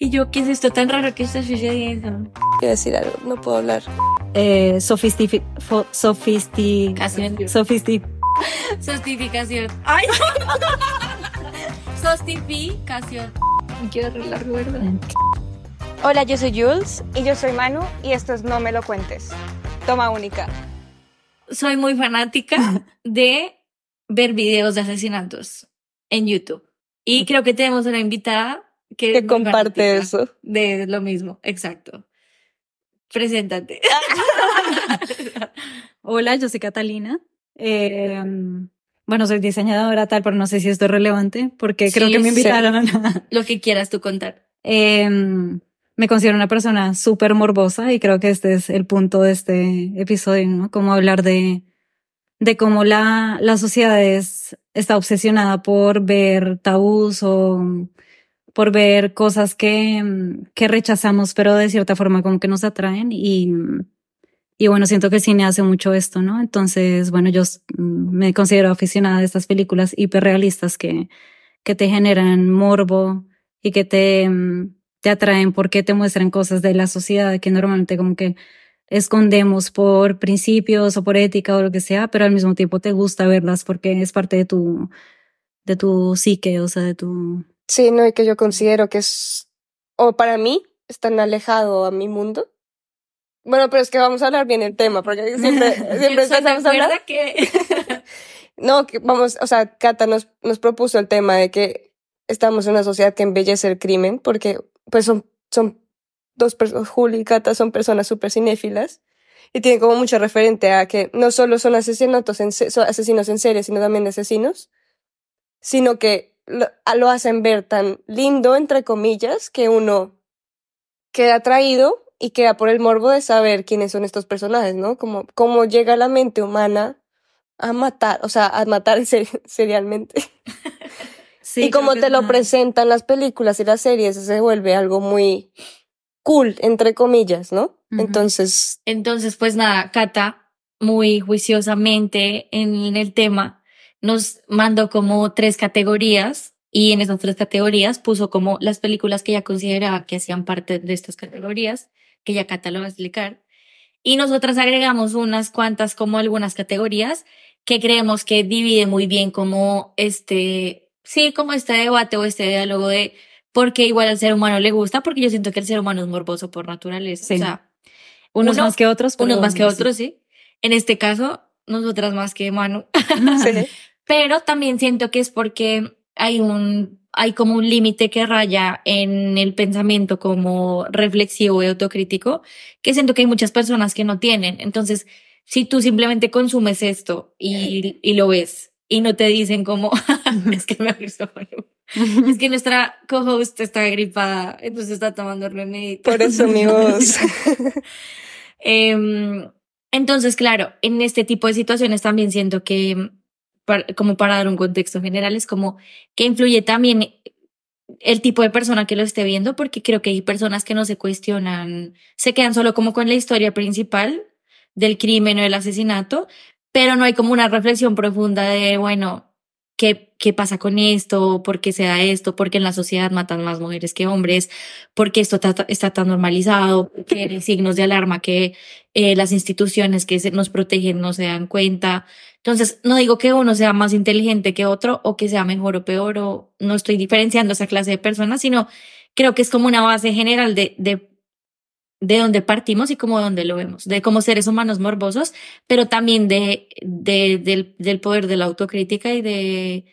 Y yo, ¿qué es esto tan raro que está sucediendo? Quiero decir algo, no puedo hablar. Eh, sofisti sofisti sofisti Sostificación. ¡Ay! Sostificación. quiero arreglar ¿verdad? Hola, yo soy Jules y yo soy Manu y esto es No me lo cuentes. Toma única. Soy muy fanática de ver videos de asesinatos en YouTube. Y creo que tenemos una invitada que, comparte eso. De lo mismo, exacto. Preséntate. Hola, yo soy Catalina. Eh, bueno, soy diseñadora tal, pero no sé si esto es relevante porque creo que me sí. invitaron. lo que quieras tú contar. Eh, me considero una persona súper morbosa y creo que este es el punto de este episodio, ¿no? Como hablar de, de cómo la, la sociedad es, está obsesionada por ver tabús o por ver cosas que, mm, que rechazamos, pero de cierta forma como que nos atraen y, y bueno, siento que el cine hace mucho esto, ¿no? Entonces, bueno, yo mm, me considero aficionada a estas películas hiperrealistas que, que te generan morbo y que te, mm, te atraen porque te muestran cosas de la sociedad que normalmente como que escondemos por principios o por ética o lo que sea, pero al mismo tiempo te gusta verlas porque es parte de tu, de tu psique, o sea, de tu... Sí, no, y que yo considero que es, o para mí, es tan alejado a mi mundo. Bueno, pero es que vamos a hablar bien el tema, porque siempre, siempre Soy de empezamos a hablar. acuerdo que No, que vamos, o sea, Cata nos, nos propuso el tema de que estamos en una sociedad que embellece el crimen, porque pues son, son dos personas, Juli y Cata son personas súper cinéfilas y tienen como mucho referente a que no solo son asesinatos en, son asesinos en serie, sino también asesinos, sino que lo, hacen ver tan lindo, entre comillas, que uno queda atraído y queda por el morbo de saber quiénes son estos personajes, ¿no? Como cómo llega la mente humana a matar, o sea, a matar ser- serialmente. Sí, y como te lo presentan las películas y las series, se vuelve algo muy cool, entre comillas, ¿no? Entonces, Entonces, pues nada, Cata, muy juiciosamente en el tema, nos mandó como tres categorías y en esas tres categorías puso como las películas que ella consideraba que hacían parte de estas categorías, que ya Cata lo va a explicar. Y nosotras agregamos unas cuantas como algunas categorías que creemos que divide muy bien como este, sí, como este debate o este diálogo de por qué igual al ser humano le gusta, porque yo siento que el ser humano es morboso por naturaleza. Sí. O sea, Unos uno- más que otros. unos más que sí. otros, sí. En este caso, nosotras más que Manu. sí. Pero también siento que es porque hay un, hay como un límite que raya en el pensamiento como reflexivo y autocrítico, que siento que hay muchas personas que no tienen. Entonces, si tú simplemente consumes esto y, y lo ves y no te dicen como, es que me avisó. Es que nuestra co-host está gripada, entonces está tomando remedio. por eso mi voz. Em, entonces, claro, en este tipo de situaciones también siento que, como para dar un contexto general, es como que influye también el tipo de persona que lo esté viendo, porque creo que hay personas que no se cuestionan, se quedan solo como con la historia principal del crimen o del asesinato, pero no hay como una reflexión profunda de, bueno, ¿qué, qué pasa con esto? ¿Por qué se da esto? ¿Por qué en la sociedad matan más mujeres que hombres? ¿Por qué esto está, está tan normalizado? ¿Por qué hay signos de alarma que eh, las instituciones que nos protegen no se dan cuenta? Entonces, no digo que uno sea más inteligente que otro o que sea mejor o peor o no estoy diferenciando esa clase de personas, sino creo que es como una base general de, de, de dónde partimos y como dónde lo vemos, de como seres humanos morbosos, pero también de, de, del, del poder de la autocrítica y de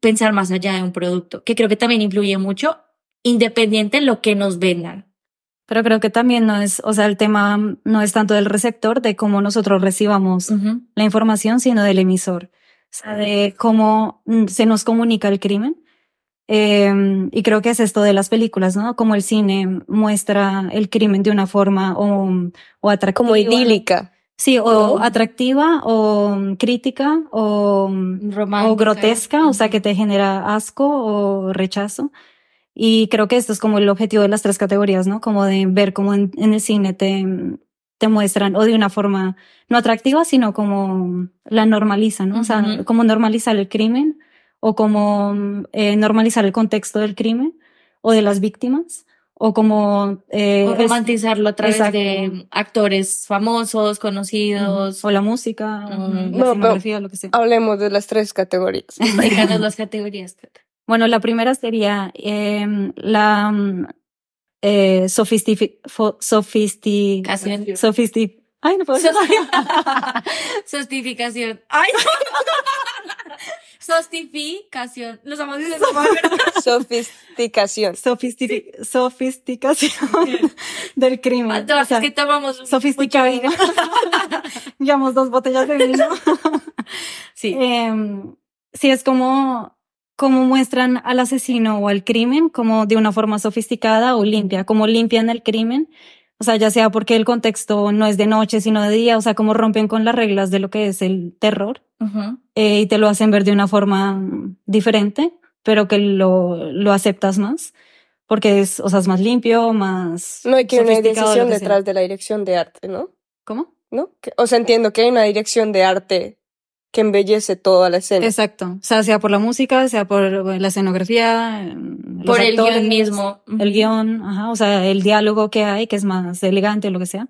pensar más allá de un producto, que creo que también influye mucho, independiente en lo que nos vendan. Pero creo que también no es, o sea, el tema no es tanto del receptor, de cómo nosotros recibamos Ujú. la información, sino del emisor. O sea, de cómo mm, se nos comunica el crimen. Eh, y creo que es esto de las películas, ¿no? Como el cine muestra el crimen de una forma o, o atractiva. Como idílica. Sí, o ¿no? atractiva, o mm, crítica, o, mm, o grotesca, o sea, que te genera asco o rechazo. Y creo que esto es como el objetivo de las tres categorías, ¿no? Como de ver cómo en, en el cine te, te muestran, o de una forma no atractiva, sino como la normalizan, ¿no? O sea, como normalizar el crimen, o como eh, normalizar el contexto del crimen, o de las víctimas, o como... Eh, o romantizarlo a través Exacto. de actores famosos, conocidos. o la música, Ujú. la No, pero- escenografía, lo que sea. Hablemos de las tres categorías. Explícanos las categorías. Cata. Bueno, la primera sería em, la mm, eh, sofistifi- fo- sofisti- Ay, no puedo decir. Sostificación. Ay, Sostificación. Los vamos a decir mal, ¿verdad? Sofisticación. Sofisti- sofisticación del crimen. Todas O sea, es que tomamos sofisticado. Llevamos dos botellas de vino. Sí. Em, sí, es como, como muestran al asesino o al crimen como de una forma sofisticada o limpia, como limpian el crimen. O sea, ya sea porque el contexto no es de noche, sino de día, o sea, como rompen con las reglas de lo que es el terror Ujú. eh, y te lo hacen ver de una forma mm, diferente, pero que lo, lo aceptas más, porque es, o sea, es más limpio, más. No hay que una decisión sea. detrás de la dirección de arte, ¿no? ¿Cómo? ¿No? O sea, entiendo que hay una dirección de arte que embellece toda la escena. Exacto. O sea, sea por la música, sea por la escenografía, Por el guion mismo. el guion, ajá, o sea, el diálogo que hay, que es más elegante o lo que sea.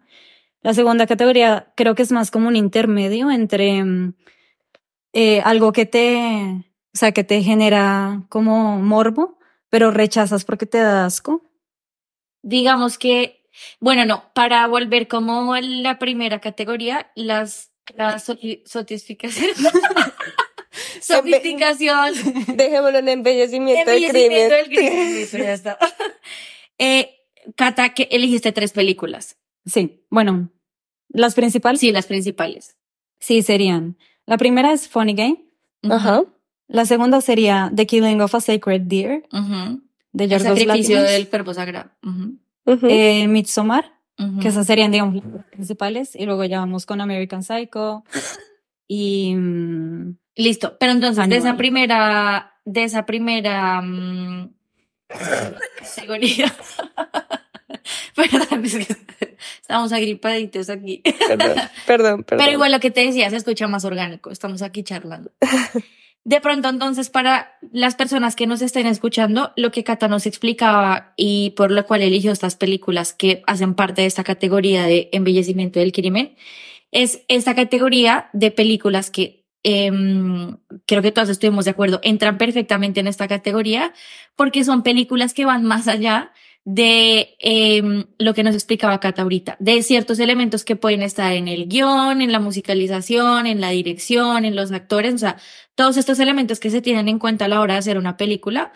La segunda categoría creo que es más como un intermedio entre mm, eh, algo que te, o sea, que te genera como morbo, pero rechazas porque te da asco. Digamos que, bueno, no, para volver como a la primera categoría, las, la sotificación. Sofisticación. Dejémoslo en embellecimiento del Embellecimiento crimen. del crimen. Ya está. Eh, Cata, que eligiste tres películas. Sí, bueno, las principales Sí, las principales. sí serían. La primera es Funny Game. Ajá. La segunda sería The Killing of a Sacred Deer ujú. de El Yorgos sacrificio Lanthimos. del cuerpo sagrado. Ujú, Ujú. Eh, Midsommar, que esas serían, digamos, las principales. Y luego ya vamos con American Psycho. Y. mm, Listo, pero entonces de esa primera, de esa primera categoría. Perdón, es que estamos agripaditos aquí. Perdón, perdón, perdón. Pero igual lo que te decía se escucha más orgánico. Estamos aquí charlando. De pronto, entonces, para las personas que nos estén escuchando, lo que Cata nos explicaba y por lo cual eligió estas películas que hacen parte de esta categoría de embellecimiento del crimen, es esta categoría de películas que em, creo que todos estuvimos de acuerdo, entran perfectamente en esta categoría porque son películas que van más allá de em, lo que nos explicaba Cata ahorita, de ciertos elementos que pueden estar en el guion, en la musicalización, en la dirección, en los actores, o sea, todos estos elementos que se tienen en cuenta a la hora de hacer una película,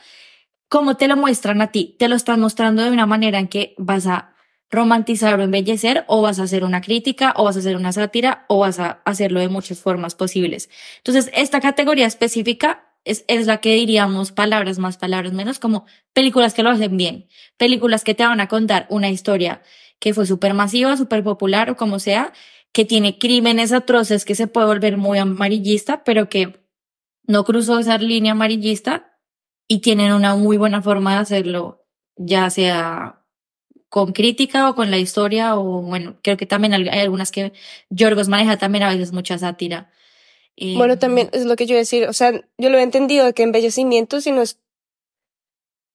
¿cómo te lo muestran a ti? Te lo están mostrando de una manera en que vas a romantizar o embellecer, o vas a hacer una crítica, o vas a hacer una sátira, o vas a hacerlo de muchas formas posibles. Entonces, esta categoría específica es, es la que diríamos palabras más, palabras menos, como películas que lo hacen bien, películas que te van a contar una historia que fue súper masiva, súper popular o como sea, que tiene crímenes atroces que se puede volver muy amarillista, pero que no cruzó esa línea amarillista y tienen una muy buena forma de hacerlo, ya sea con crítica o con la historia o bueno, creo que también hay algunas que Yorgos maneja también a veces mucha sátira. Eh, Bueno, también es lo que yo decir. O sea, yo lo he entendido de que embellecimiento, sino es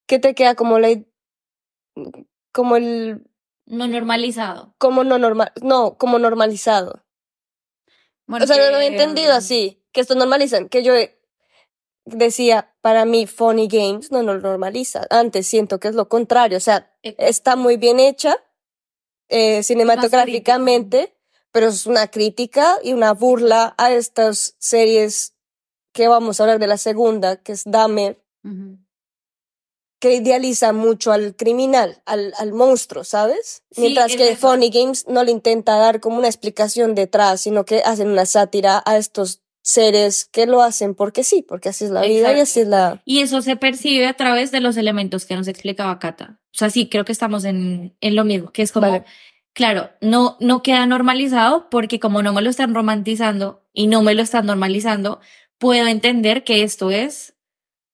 que te queda como la, como el, no normalizado. como no normal, no, como normalizado. bueno, o sea, no lo he que- entendido así, que esto normalizan, que yo decía, para mí, Funny Games no lo normaliza. Antes siento que es lo contrario, o sea, está muy bien hecha eh, cinematográficamente, pero es una crítica y una burla a estas series que vamos a hablar de la segunda, que es Dahmer, que idealiza mucho al criminal, al, al monstruo, ¿sabes? Sí, Mientras que. Funny Games no le intenta dar como una explicación detrás, sino que hacen una sátira a estos seres que lo hacen porque sí, porque así es la vida y así es la... Y eso se percibe a través de los elementos que nos explicaba Cata. O sea, sí, creo que estamos en, en lo mismo, que es como, Vale. claro, no, no queda normalizado porque como no me lo están romantizando y no me lo están normalizando, puedo entender que esto es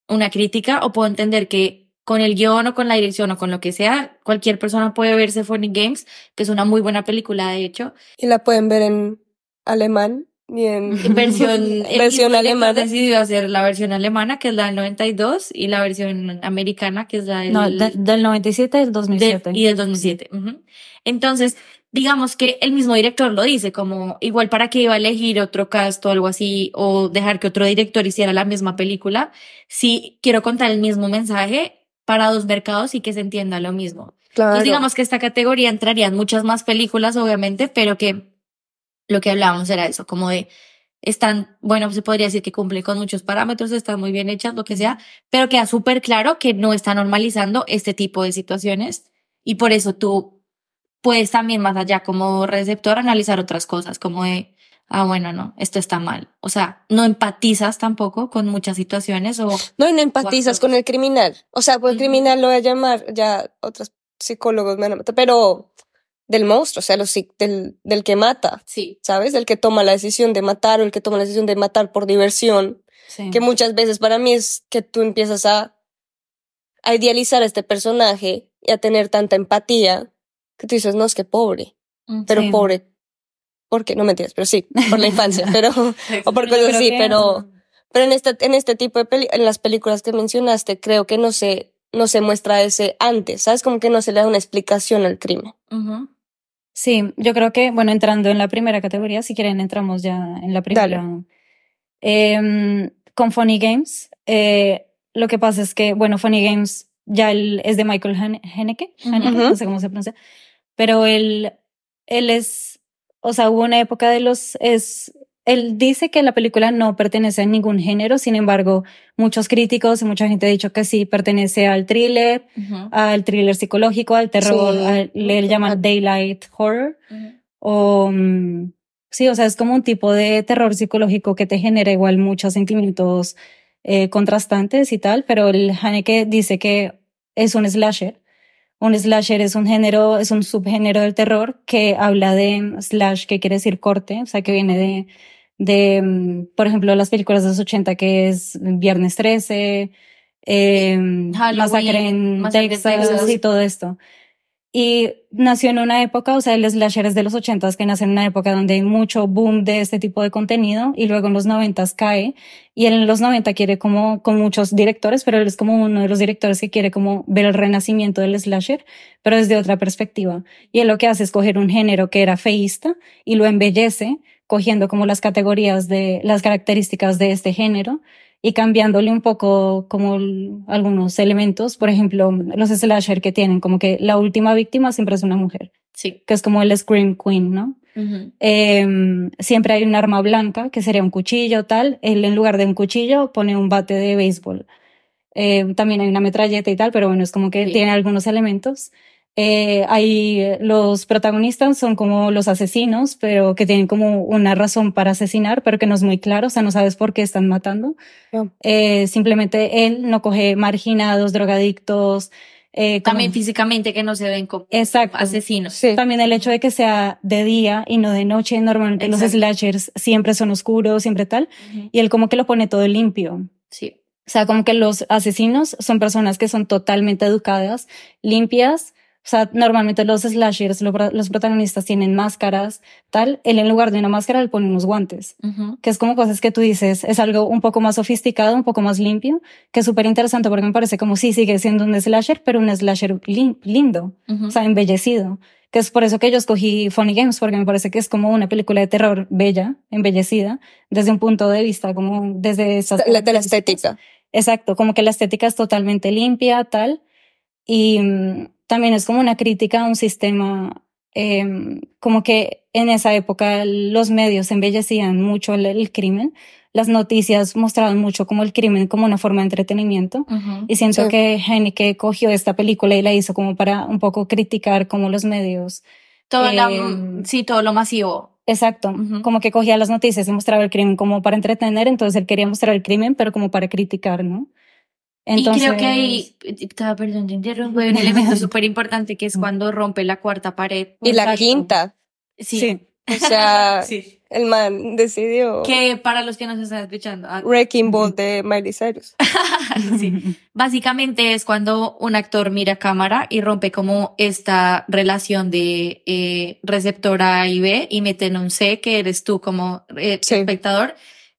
una crítica o puedo entender que con el guion o con la dirección o con lo que sea, cualquier persona puede verse Funny Games, que es una muy buena película de hecho. Y la pueden ver en alemán bien. versión, Versión alemana. decidió hacer la versión alemana, que es la del 92, y la versión americana, que es la del, No, de- del 97 al de- 2007. y del 2007. Ujú. Entonces, digamos que el mismo director lo dice, como igual para que iba a elegir otro cast o algo así, o dejar que otro director hiciera la misma película, si quiero contar el mismo mensaje para dos mercados y que se entienda lo mismo. Claro. Entonces, digamos que esta categoría entrarían muchas más películas, obviamente, pero que lo que hablábamos era eso, como de están, bueno, se podría decir que cumplen con muchos parámetros, están muy bien hechas, lo que sea, pero queda súper claro que no está normalizando este tipo de situaciones y por eso tú puedes también más allá como receptor analizar otras cosas, como de, ah, bueno, no, esto está mal. O sea, no empatizas tampoco con muchas situaciones o No, no empatizas con el criminal. O sea, pues el criminal lo voy a llamar, ya otros psicólogos me matar, pero del monstruo, o sea, los, del, del que mata, sí. ¿sabes? Del que toma la decisión de matar o el que toma la decisión de matar por diversión. Sí. Que muchas veces para mí es que tú empiezas a, a idealizar a este personaje y a tener tanta empatía que tú dices, no, es que pobre, pero Sí. pobre. ¿Por qué? No mentiras, pero sí, por la infancia, pero, o por cosas así, pero, pero en este, en este tipo de peli, en las películas que mencionaste, creo que no se, no se muestra ese antes, ¿sabes? Como que no se le da una explicación al crimen. Sí, yo creo que, bueno, entrando en la primera categoría, si quieren entramos ya en la primera. Em, con Funny Games, eh, lo que pasa es que, bueno, Funny Games ya él es de Michael Han- Haneke, Haneke, no sé cómo se pronuncia, pero él, él es, o sea, hubo una época de los, es, él dice que la película no pertenece a ningún género, sin embargo, muchos críticos y mucha gente ha dicho que sí pertenece al thriller, al thriller psicológico, al terror, Sí. al- le llaman daylight horror, o mm, sí, o sea, es como un tipo de terror psicológico que te genera igual muchos sentimientos eh, contrastantes y tal, pero el Haneke dice que es un slasher. Un slasher es un género, es un subgénero del terror que habla de slash, que quiere decir corte, o sea, que viene de, de, mm, por ejemplo, las películas de los 80, que es Viernes 13, eh, Masacre en Masacre en Texas, Texas. y todo esto. Y nació en una época, o sea, el slasher es de los 80 que nace en una época donde hay mucho boom de este tipo de contenido y luego en los 90 cae y él en los 90 quiere como con muchos directores, pero él es como uno de los directores que quiere como ver el renacimiento del slasher, pero desde otra perspectiva. Y él lo que hace es coger un género que era feísta y lo embellece cogiendo como las categorías de las características de este género y cambiándole un poco como algunos elementos, por ejemplo, los slasher que tienen como que la última víctima siempre es una mujer, Sí. que es como el scream queen, ¿no? Ujú. Eh, siempre hay un arma blanca, que sería un cuchillo, tal. Él en lugar de un cuchillo pone un bate de béisbol. Eh, también hay una metralleta y tal, pero bueno, es como que Sí. tiene algunos elementos. Eh, hay los protagonistas son como los asesinos, pero que tienen como una razón para asesinar, pero que no es muy claro, o sea, no sabes por qué están matando. No. Eh, simplemente él no coge marginados, drogadictos. Eh, como- También físicamente que no se ven como Exacto. asesinos. Sí. también el hecho de que sea de día y no de noche, normalmente los Exacto. slashers siempre son oscuros, siempre tal, Ujú. y él como que lo pone todo limpio. Sí. O sea, como que los asesinos son personas que son totalmente educadas, limpias. O sea, normalmente los slashers, lo- los protagonistas tienen máscaras, tal. Él en lugar de una máscara le pone unos guantes Ujú. que es como cosas que tú dices, es algo un poco más sofisticado, un poco más limpio, que es súper interesante porque me parece como sí sigue siendo un slasher, pero un slasher lin- lindo, Ujú. o sea, embellecido. Que es por eso que yo escogí Funny Games, porque me parece que es como una película de terror bella, embellecida, desde un punto de vista, como desde esas La- de la estética. Exacto, como que la estética es totalmente limpia, tal. Y mm, también es como una crítica a un sistema, em, como que en esa época los medios embellecían mucho el, el crimen. Las noticias mostraban mucho como el crimen como una forma de entretenimiento. Ujú. Y siento Sí. que Haneke cogió esta película y la hizo como para un poco criticar como los medios. Todo la- Eh, sí, todo lo masivo. Exacto, Ujú. como que cogía las noticias y mostraba el crimen como para entretener, entonces él quería mostrar el crimen, pero como para criticar, ¿no? Y creo que hay, ah, perdón, te interrumpo, hay un elemento súper importante que es cuando rompe la cuarta pared. Y la quinta. Sí. Sí, O sea, Sí. el man decidió Que para los que nos están escuchando, ah, Wrecking Ball de Miley Cyrus. sí. básicamente es cuando un actor mira a cámara y rompe como esta relación de eh, receptor A y B y mete en un C que eres tú como eh, Sí.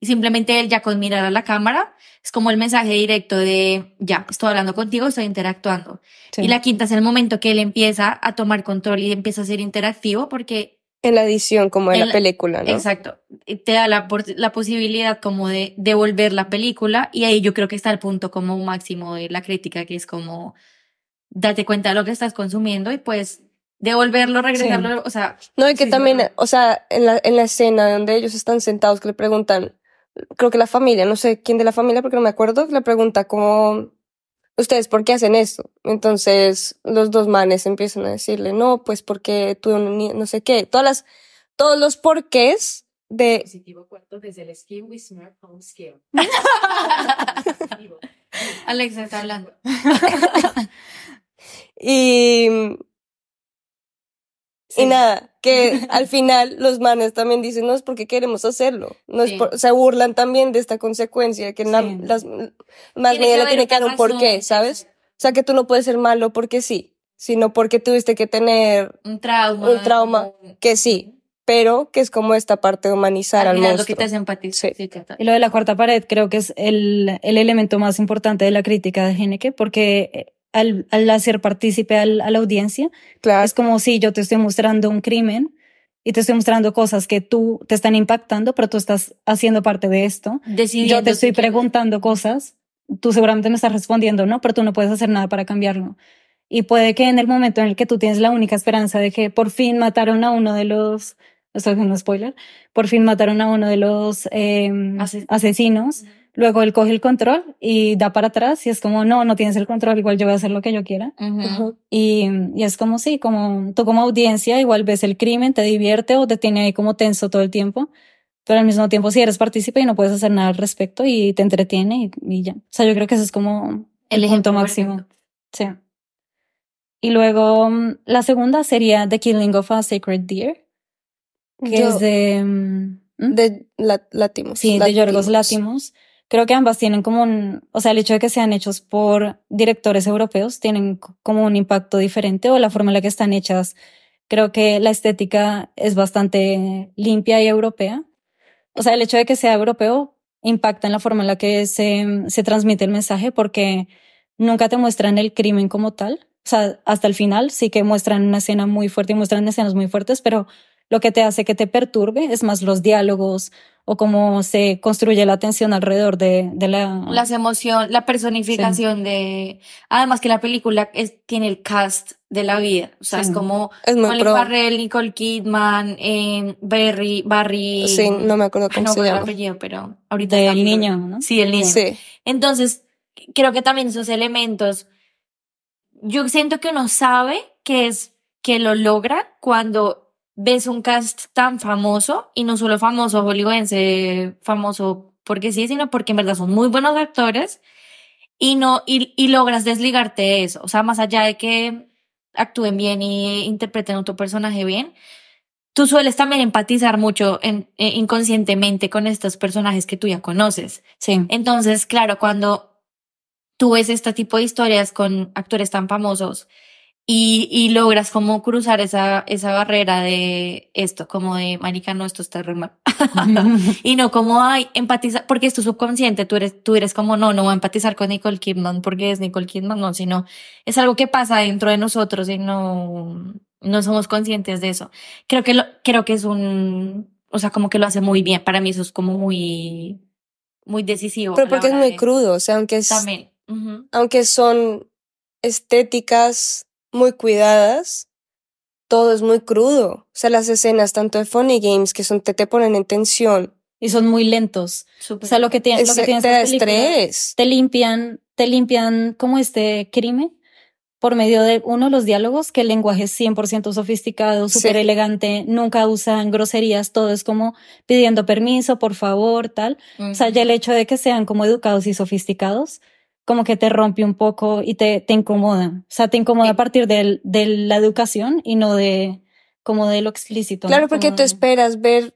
Y simplemente él ya con mirar a la cámara es como el mensaje directo de ya, estoy hablando contigo, estoy interactuando. Sí. Y la quinta es el momento que él empieza a tomar control y empieza a ser interactivo porque En la edición, como de En la la- película, ¿no? Exacto. Te da la, la posibilidad como de devolver la película y ahí yo creo que está el punto como máximo de la crítica, que es como date cuenta de lo que estás consumiendo y pues devolverlo, regresarlo, o sea, No, y que Sí, sí, también, o sea, en la, en la escena donde ellos están sentados, que le preguntan, creo que la familia, no sé quién de la familia, porque no me acuerdo, le pregunta como, ¿ustedes por qué hacen esto? Entonces, los dos manes empiezan a decirle, no, pues porque tú ni- no sé qué, todas las, todos los porqués de, Dispositivo cuarto desde el Skin with Smart Home Skill. Alexa está hablando. y, Sí. y nada, que al final los manes también dicen, no es porque queremos hacerlo, no es Sí. por- se burlan también de esta consecuencia, que la- Sí. las, más Tiene que dar un porqué, ¿sabes? O sea, que tú no puedes ser malo porque sí, sino porque tuviste que tener Un trauma. Un trauma, que sí, pero que es como esta parte de humanizar al, al lo monstruo. que te hace empatizar. Sí. Y lo de la cuarta pared creo que es el, el elemento más importante de la crítica de Heneke, porque eh, al, al hacer partícipe al- a la audiencia, Claro. es como si yo te estoy mostrando un crimen y te estoy mostrando cosas que tú te están impactando, pero tú estás haciendo parte de esto. Decidiendo Yo te estoy preguntando cosas, tú seguramente me estás respondiendo, ¿no? Pero tú no puedes hacer nada para cambiarlo. Y puede que en el momento en el que tú tienes la única esperanza de que por fin mataron a uno de los, esto es un spoiler, por fin mataron a uno de los eh, Ases- asesinos, luego él coge el control y da para atrás y es como, no, no tienes el control, igual yo voy a hacer lo que yo quiera. Y, y es como sí, como tú como audiencia igual ves el crimen, te divierte o te tiene ahí como tenso todo el tiempo, pero al mismo tiempo si eres partícipe y no puedes hacer nada al respecto y te entretiene y, y ya. O sea, yo creo que eso es como El el punto ejemplo máximo. Sí. Y luego mm, la segunda sería The Killing of a Sacred Deer, que Yo- es de... mm, ¿mm? de la, Latimos. Sí, de Yorgos Latimos. Creo que ambas tienen como un, o sea, el hecho de que sean hechos por directores europeos tienen como un impacto diferente o la forma en la que están hechas. Creo que la estética es bastante limpia y europea. O sea, el hecho de que sea europeo impacta en la forma en la que se, se transmite el mensaje porque nunca te muestran el crimen como tal. O sea, hasta el final sí que muestran una escena muy fuerte y muestran escenas muy fuertes, pero lo que te hace que te perturbe es más los diálogos o cómo se construye la tensión alrededor de, de la... Las emociones, la personificación de. Además que la película es, tiene el cast de la vida. O sea, Sí. es como Es Colin. Farrell, Nicole Kidman, eh, Barry, Barry. Sí, no me acuerdo cómo no se llama. apellido, pero ahorita. del niño, ¿no? Sí, el niño. Sí. Entonces, creo que también esos elementos, yo siento que uno sabe que es que lo logra cuando ves un cast tan famoso y no solo famoso hollywoodense, famoso porque sí, sino porque en verdad son muy buenos actores y no y, y logras desligarte de eso, o sea, más allá de que actúen bien y interpreten a tu personaje bien, tú sueles también empatizar mucho en- eh, inconscientemente con estos personajes que tú ya conoces. Sí. Entonces, claro, cuando tú ves este tipo de historias con actores tan famosos y, y logras como cruzar esa, esa barrera de esto, como de, marica, no, esto está re mal. y no como, ay, empatizar, porque es tu subconsciente, tú eres, tú eres como, no, no voy a empatizar con Nicole Kidman porque es Nicole Kidman, no, sino es algo que pasa dentro de nosotros y no, no somos conscientes de eso. Creo que lo, creo que es un, o sea, como que lo hace muy bien. Para mí eso es como muy, muy decisivo. Pero porque es muy de- crudo, o sea, aunque, es, También. Aunque son estéticas muy cuidadas, todo es muy crudo. O sea, las escenas tanto de Funny Games que son, te, te ponen en tensión, y son muy lentos. Súper O sea, lo que tiene, lo que tiene te da estrés. te limpian, te limpian como este crimen por medio de uno los diálogos, que el lenguaje es 100% sofisticado, Sí. súper elegante, nunca usan groserías, todo es como pidiendo permiso, por favor, tal. O sea, ya el hecho de que sean como educados y sofisticados, como que te rompe un poco y te, te incomoda. O sea, te incomoda a partir del- de, la educación y no de como de lo explícito. Claro, porque tú de- esperas ver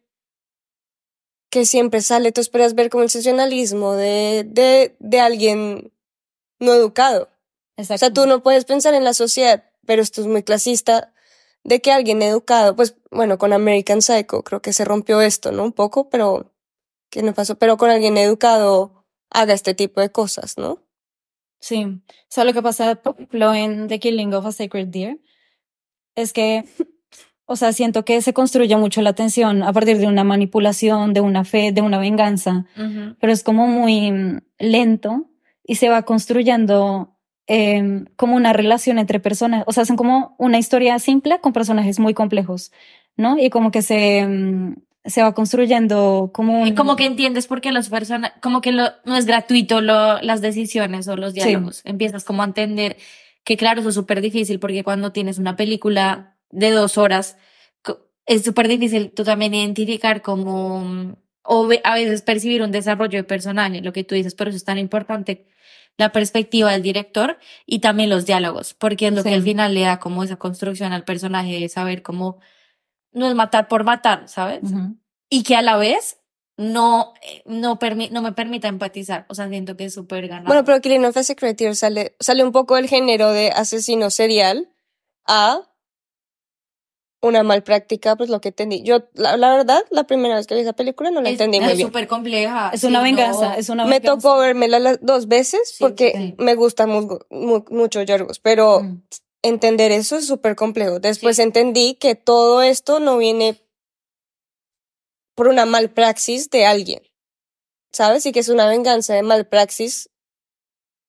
que siempre sale, tú esperas ver como el sensacionalismo de, de, de alguien no educado. O sea, tú no puedes pensar en la sociedad, pero esto es muy clasista, de que alguien educado, pues bueno, con American Psycho creo que se rompió esto, ¿no? Un poco, pero que no pasó, pero con alguien educado haga este tipo de cosas, ¿no? Sí. O sea, lo que pasa, por ejemplo, en The Killing of a Sacred Deer es que, o sea, siento que se construye mucho la atención a partir de una manipulación, de una fe, de una venganza, pero es como muy mm, lento y se va construyendo eh, como una relación entre personas. O sea, son como una historia simple con personajes muy complejos, ¿no? Y como que se, mm, se va construyendo como un... Y como que entiendes por qué las personas, como que lo, no es gratuito lo, las decisiones o los diálogos. Empiezas como a entender que claro, eso es súper difícil porque cuando tienes una película de dos horas, es súper difícil tú también identificar como, o a veces percibir un desarrollo de personaje, lo que tú dices, por eso es tan importante la perspectiva del director y también los diálogos, porque es lo Sí. que al final le da como esa construcción al personaje de saber cómo no es matar por matar, ¿sabes? Y que a la vez no, eh, no, permi- no me permita empatizar. O sea, siento que es súper ganado. Bueno, pero Killing of a Sacred Deer sale, sale un poco del género de asesino serial a una mal práctica, pues lo que entendí. Yo, la, la verdad, la primera vez que vi esa película no la es entendí muy es bien. súper compleja. Es una Sí, venganza, no. es una Me tocó vérmela las dos veces Sí, porque sí. me gusta mu- mu- mucho Yorgos, pero Mm. Entender eso es súper complejo. Después Sí. entendí que todo esto no viene por una mal praxis de alguien, ¿sabes? Y que es una venganza de mal praxis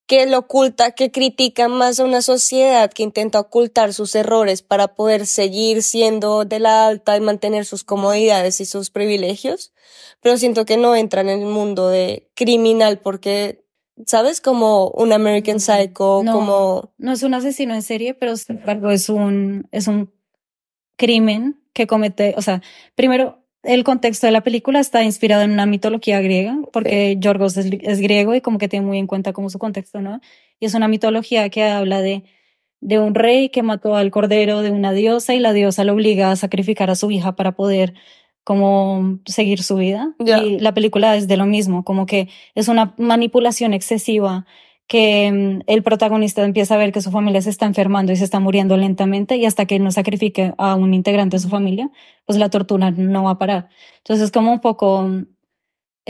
que lo oculta, que critica más a una sociedad que intenta ocultar sus errores para poder seguir siendo de la alta y mantener sus comodidades y sus privilegios, pero siento que no entran en el mundo de criminal porque, ¿sabes? Como un American Mm, Psycho, no. como... No es un asesino en serie, pero sin embargo es un, es un crimen que comete, o sea, primero, el contexto de la película está inspirado en una mitología griega, porque Yorgos es, es griego y como que tiene muy en cuenta como su contexto, ¿no? Y es una mitología que habla de, de un rey que mató al cordero de una diosa y la diosa lo obliga a sacrificar a su hija para poder como seguir su vida. Y la película es de lo mismo, como que es una manipulación excesiva que mm, el protagonista empieza a ver que su familia se está enfermando y se está muriendo lentamente y hasta que no sacrifique a un integrante de su familia, pues la tortura no va a parar. Entonces es como un poco mm,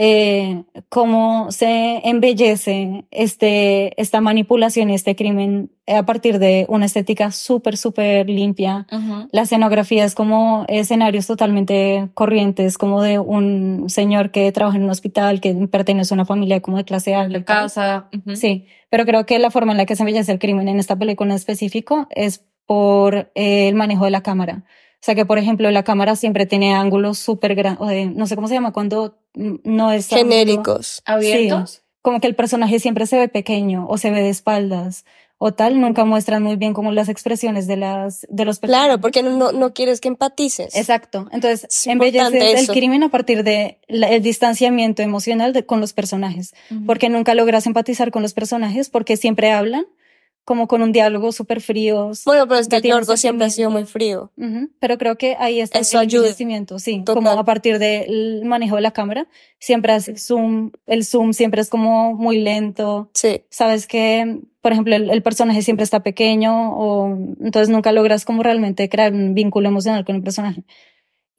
eh, cómo se embellece este, esta manipulación y este crimen a partir de una estética súper, súper limpia. Ujú. La escenografía es como escenarios totalmente corrientes, como de un señor que trabaja en un hospital, que pertenece a una familia como de clase alta. La casa. ujú. Sí, pero creo que la forma en la que se embellece el crimen en esta película en específico es por eh, el manejo de la cámara. O sea que, por ejemplo, la cámara siempre tiene ángulos súper grandes, no sé cómo se llama, cuando no es... genéricos. Abiertos. Sí, como que el personaje siempre se ve pequeño o se ve de espaldas o tal, nunca muestran muy bien como las expresiones de las de los personajes. Claro, porque no, no, quieres que empatices. Exacto. Entonces, embelleces el crimen a partir de la- el distanciamiento emocional de, con los personajes, porque nunca logras empatizar con los personajes porque siempre hablan como con un diálogo súper frío. Bueno, pero es que Yorgos siempre ha sido muy frío. Ujú, Pero creo que ahí está Eso el ayuda. embellecimiento, sí, Total. como a partir del manejo de la cámara, siempre hace zoom, el zoom siempre es como muy lento, Sí. sabes que, por ejemplo, el, el personaje siempre está pequeño o entonces nunca logras como realmente crear un vínculo emocional con el personaje.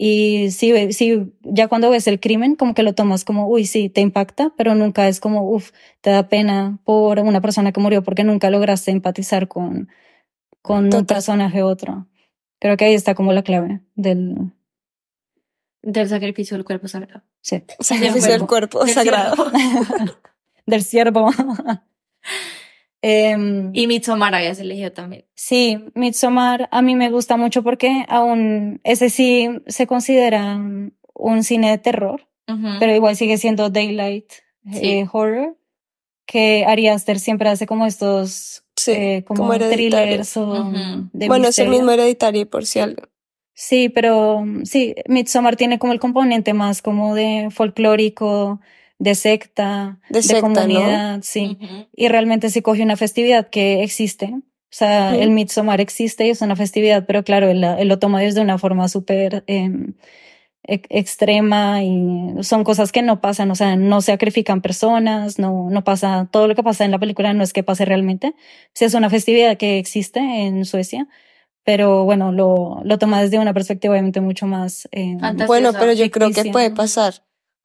Y sí, ve- sí, ya cuando ves el crimen, como que lo tomas como, uy, sí, te impacta, pero nunca es como, uff, te da pena por una persona que murió porque nunca lograste empatizar con, con un personaje u otro. Creo que ahí está como la clave del, Del sacrificio del cuerpo sagrado. sí, Sacrificio del cuerpo Del sagrado. del ciervo. Em, Y Midsommar habías elegido también. Sí, Midsommar a mí me gusta mucho porque aún ese sí se considera un cine de terror, pero igual sigue siendo daylight Sí. eh, horror, que Ari Aster siempre hace como estos Sí, eh, como, como thrillers o Ujú. de Bueno, es el misterio. mismo hereditario, por si algo. Sí, pero mm, sí, Midsommar tiene como el componente más como de folclórico, de secta, De secta, ¿no? comunidad, sí. Y realmente se coge una festividad que existe. O sea, Ujú. el Midsommar existe y es una festividad, pero claro, él, él lo toma desde una forma súper em, e- extrema y son cosas que no pasan, o sea, no sacrifican personas, no, no pasa, todo lo que pasa en la película no es que pase realmente. Sí es una festividad que existe en Suecia, pero bueno, lo, lo toma desde una perspectiva obviamente mucho más... eh. Bueno, pero yo creo que puede pasar.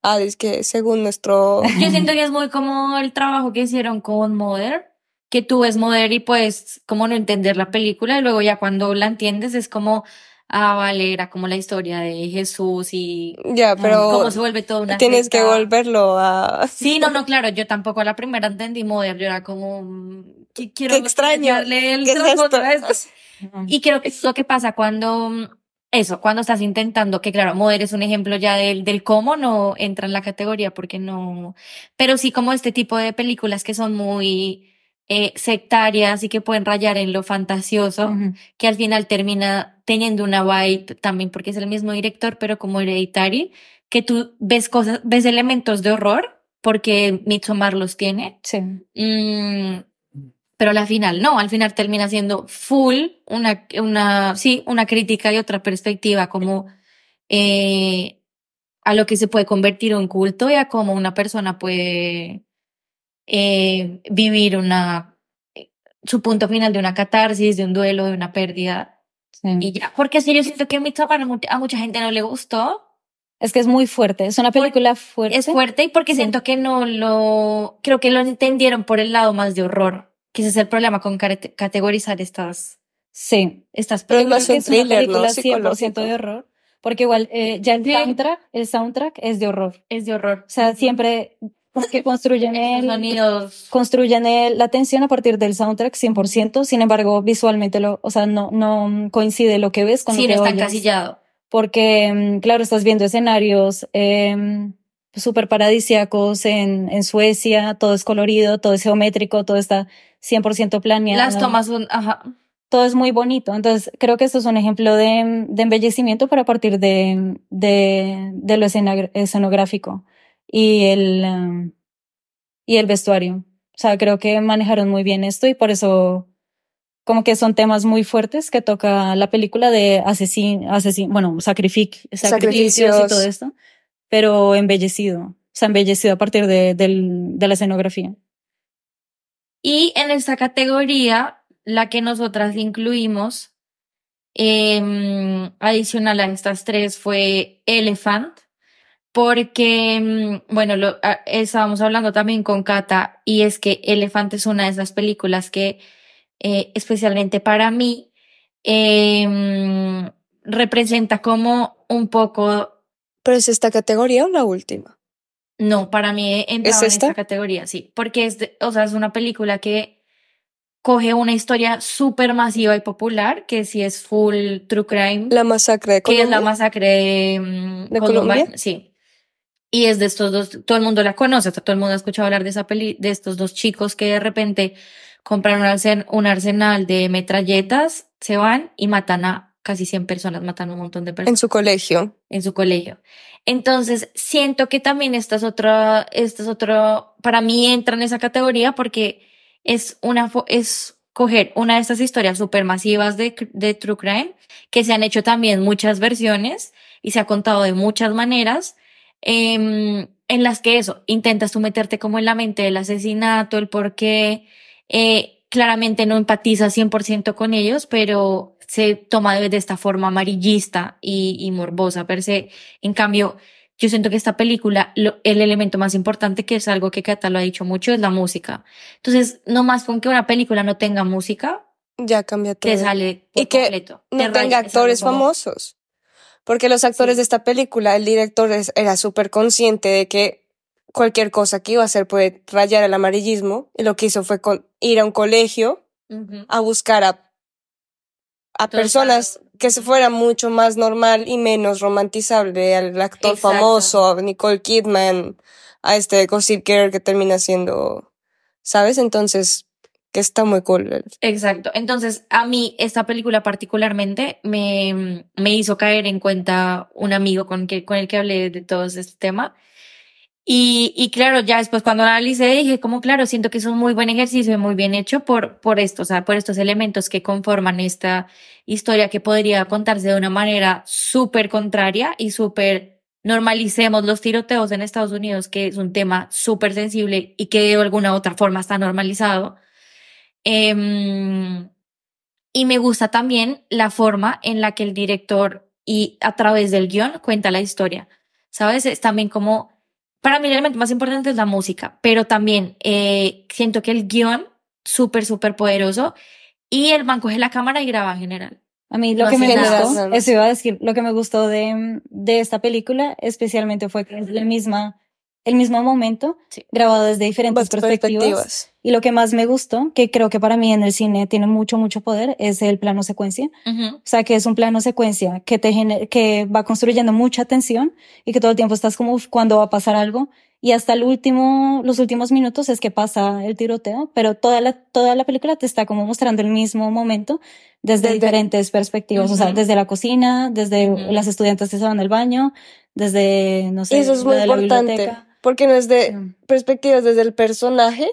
Ah, es que según nuestro... Yo siento que es muy como el trabajo que hicieron con Mother, que tú ves Mother y puedes como no entender la película y luego ya cuando la entiendes es como, ah, vale, era como la historia de Jesús y Ya, pero cómo se vuelve toda una tienes que volverlo a... Sí, no, no, claro, yo tampoco a la primera entendí Mother, yo era como, mm, que quiero Qué extraño. el ¿Qué es esto? esto. Y creo que es lo que pasa cuando, mm, eso, cuando estás intentando, que claro, Mother es un ejemplo ya del, del cómo no entra en la categoría porque no, pero sí como este tipo de películas que son muy eh, sectarias y que pueden rayar en lo fantasioso, que al final termina teniendo una vibe también porque es el mismo director, pero como hereditary, que tú ves cosas, ves elementos de horror porque Midsommar los tiene, Sí. Mm, pero al final no, al final termina siendo full una, una, sí, una crítica y otra perspectiva como eh, a lo que se puede convertir un culto y a cómo una persona puede eh, vivir una, eh, su punto final de una catarsis, de un duelo, de una pérdida sí. y ya. Porque si yo siento que Midsommar a mucha- a mucha gente no le gustó, Es que es muy fuerte, es una película fuerte. es fuerte y porque Sí. siento que no lo, creo que lo entendieron por el lado más de horror, que ese es el problema con categorizar estas, Sí. estas Pero es películas. es thriller, ¿no? película 100% Psicológico. de horror, porque igual eh, ya el Sí. soundtrack, el soundtrack es de horror. Es de horror. O sea, siempre porque construyen el, sonidos. construyen el- la tensión a partir del soundtrack 100%, sin embargo, visualmente lo, o sea, no, no coincide lo que ves con Sí, lo no que está oyes. encasillado. Porque, mm, claro, estás viendo escenarios eh, súper paradisíacos en, en Suecia, todo es colorido, todo es geométrico, todo está 100% planeado. Las tomas son, ajá. todo es muy bonito. Entonces, creo que esto es un ejemplo de, de embellecimiento, pero a partir de, de, de lo escenográfico y el, um, y el vestuario. O sea, creo que manejaron muy bien esto y por eso como que son temas muy fuertes que toca la película de asesin, asesin, bueno, sacrific, sacrificios y todo esto, pero embellecido. O sea, embellecido a partir de, del, de la escenografía. Y en esta categoría, la que nosotras incluimos, em, adicional a estas tres, fue Elephant, porque, em, bueno, lo, estábamos hablando también con Kata, y es que Elephant es una de esas películas que, eh, especialmente para mí, em, representa como un poco ¿Pero es esta categoría o la última? No, para mí entraba ¿Es en esta? esta categoría, sí, porque es, de- o sea, es una película que coge una historia súper masiva y popular, que sí es full true crime, La masacre de que es la Colombia. masacre de, mm, ¿De Colombia? sí. Y es de estos dos, todo el mundo la conoce, todo el mundo ha escuchado hablar de esa peli, de estos dos chicos que de repente compran un, arsen- un arsenal de metralletas, se van y matan a casi 100 personas, matan a un montón de personas En su colegio. en su colegio. Entonces, siento que también esta es otra, esta es otro, para mí entra en esa categoría porque es una, es coger una de estas historias supermasivas de, de True Crime, que se han hecho también muchas versiones y se ha contado de muchas maneras, em, en las que eso, intentas tú meterte como en la mente del asesinato, el por qué, eh, claramente no empatizas 100% con ellos, pero se toma de, esta forma amarillista y, y morbosa per se. En cambio, yo siento que esta película, lo- el elemento más importante, que es algo que Cata lo ha dicho mucho, es la música. Entonces, no más con que una película no tenga música, Ya cambia todo. te sale por Y que completo. Te no raya, tenga es actores famosos. Porque los actores Sí. de esta película, el director es- era súper consciente de que cualquier cosa que iba a hacer puede rayar el amarillismo. Y lo que hizo fue con- ir a un colegio Ujú. a buscar a, a personas que se fuera mucho más normal y menos romantizable al actor Exacto. famoso, a Nicole Kidman, a este Gossip Girl que termina siendo, ¿sabes? Entonces, que está muy cool. Exacto. Entonces, a mí esta película particularmente me, me hizo caer en cuenta un amigo con, que, con el que hablé de todo este tema. Y, y claro, ya después cuando analicé dije como claro, siento que es un muy buen ejercicio y muy bien hecho por, por esto, o sea, por estos elementos que conforman esta historia que podría contarse de una manera súper contraria y súper normalicemos los tiroteos en Estados Unidos, que es un tema súper sensible y que de alguna otra forma está normalizado. Em, y me gusta también la forma en la que el director y a través del guion cuenta la historia. ¿Sabes? Es también como, para mí el elemento más importante es la música, pero también eh, siento que el guion, súper, súper poderoso, y el man coge la cámara y graba en general. A mí lo No que me gustó, eso iba a decir, lo que me gustó de, de esta película especialmente fue que es la misma, el mismo momento, Sí. grabado desde diferentes perspectivas. perspectivas. Y lo que más me gustó, que creo que para mí en el cine tiene mucho, mucho poder, es el plano secuencia. Ujú. O sea, que es un plano secuencia que te que va construyendo mucha tensión y que todo el tiempo estás como "Uf, cuando va a pasar algo y hasta el último, los últimos minutos es que pasa el tiroteo, pero toda la, toda la película te está como mostrando el mismo momento desde Desde- diferentes perspectivas, o sea, desde la cocina, desde Ujú. las estudiantes que se van al baño, desde, no sé, Y eso es muy de la importante, biblioteca. Porque no es de Sí. perspectivas desde el personaje,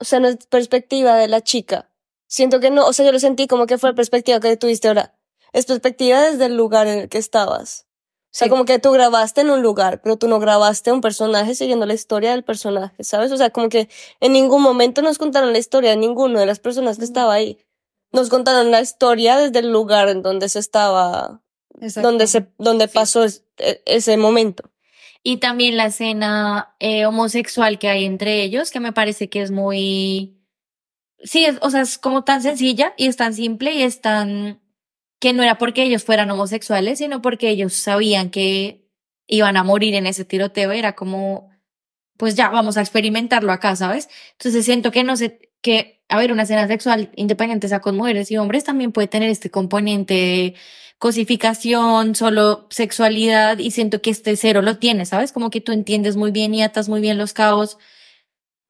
o sea, no es perspectiva de la chica. Siento que no, o sea, yo lo sentí como que fue perspectiva que tuviste ahora. Es perspectiva desde el lugar en el que estabas. O sea, Sí. como que tú grabaste en un lugar, pero tú no grabaste un personaje siguiendo la historia del personaje, ¿sabes? O sea, como que en ningún momento nos contaron la historia de ninguno de las personas que estaba ahí. Nos contaron la historia desde el lugar en donde se estaba, donde se, donde pasó es- e- ese momento. Y también la escena eh, homosexual que hay entre ellos, que me parece que es muy... Sí, es- o sea, es como tan sencilla y es tan simple y es tan... que no era porque ellos fueran homosexuales, sino porque ellos sabían que iban a morir en ese tiroteo. Era como, pues ya, vamos a experimentarlo acá, ¿sabes? Entonces siento que no sé, que, a ver, una escena sexual independiente sea con mujeres y hombres también puede tener este componente de cosificación, solo sexualidad y siento que este cero lo tiene, ¿sabes? Como que tú entiendes muy bien y atas muy bien los cabos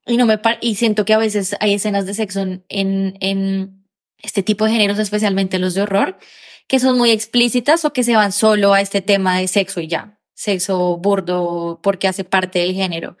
y no me y siento que a veces hay escenas de sexo en, en, en este tipo de géneros, especialmente los de horror, que son muy explícitas o que se van solo a este tema de sexo y ya, sexo burdo porque hace parte del género.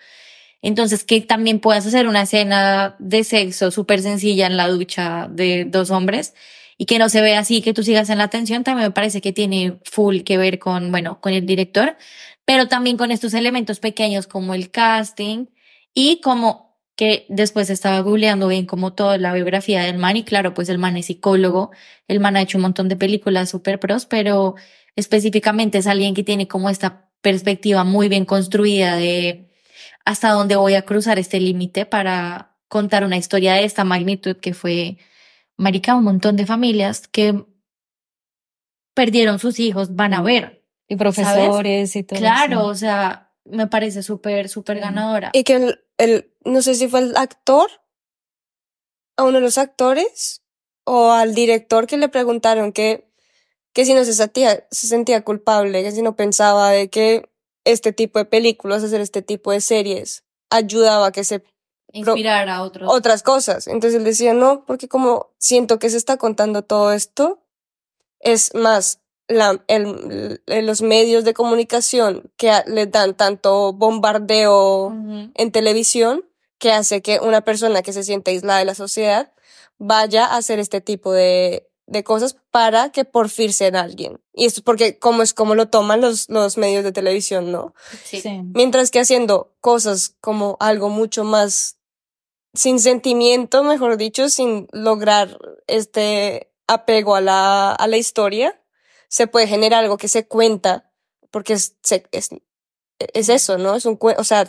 Entonces, que también puedas hacer una escena de sexo súper sencilla en la ducha de dos hombres y que no se vea así, que tú sigas en la atención, también me parece que tiene full que ver con, bueno, con el director, pero también con estos elementos pequeños como el casting y como que después estaba googleando bien como toda la biografía del man y claro, pues el man es psicólogo, el man ha hecho un montón de películas super pros, pero específicamente es alguien que tiene como esta perspectiva muy bien construida de hasta dónde voy a cruzar este límite para contar una historia de esta magnitud que fue, marica, un montón de familias que perdieron sus hijos, van a ver. Y profesores y todo Claro, eso. o sea, me parece súper, súper Sí. ganadora. Y que el, el, no sé si fue el actor, a uno de los actores, o al director que le preguntaron que, que si no se sentía, se sentía culpable, que si no pensaba de que este tipo de películas, hacer este tipo de series, ayudaba a que se Inspirar a otros. otras cosas. Entonces él decía, no, porque como siento que se está contando todo esto, es más la, el, el- los medios de comunicación que a- le dan tanto bombardeo Ujú. en televisión que hace que una persona que se siente aislada de la sociedad vaya a hacer este tipo de, de cosas para que por fin sean alguien. Y esto es porque como es como lo toman los, los medios de televisión, ¿no? Sí. Sí. Mientras que haciendo cosas como algo mucho más sin sentimiento, mejor dicho, sin lograr este apego a la, a la historia, se puede generar algo que se cuenta, porque es, es, es eso, ¿no? Es un o sea,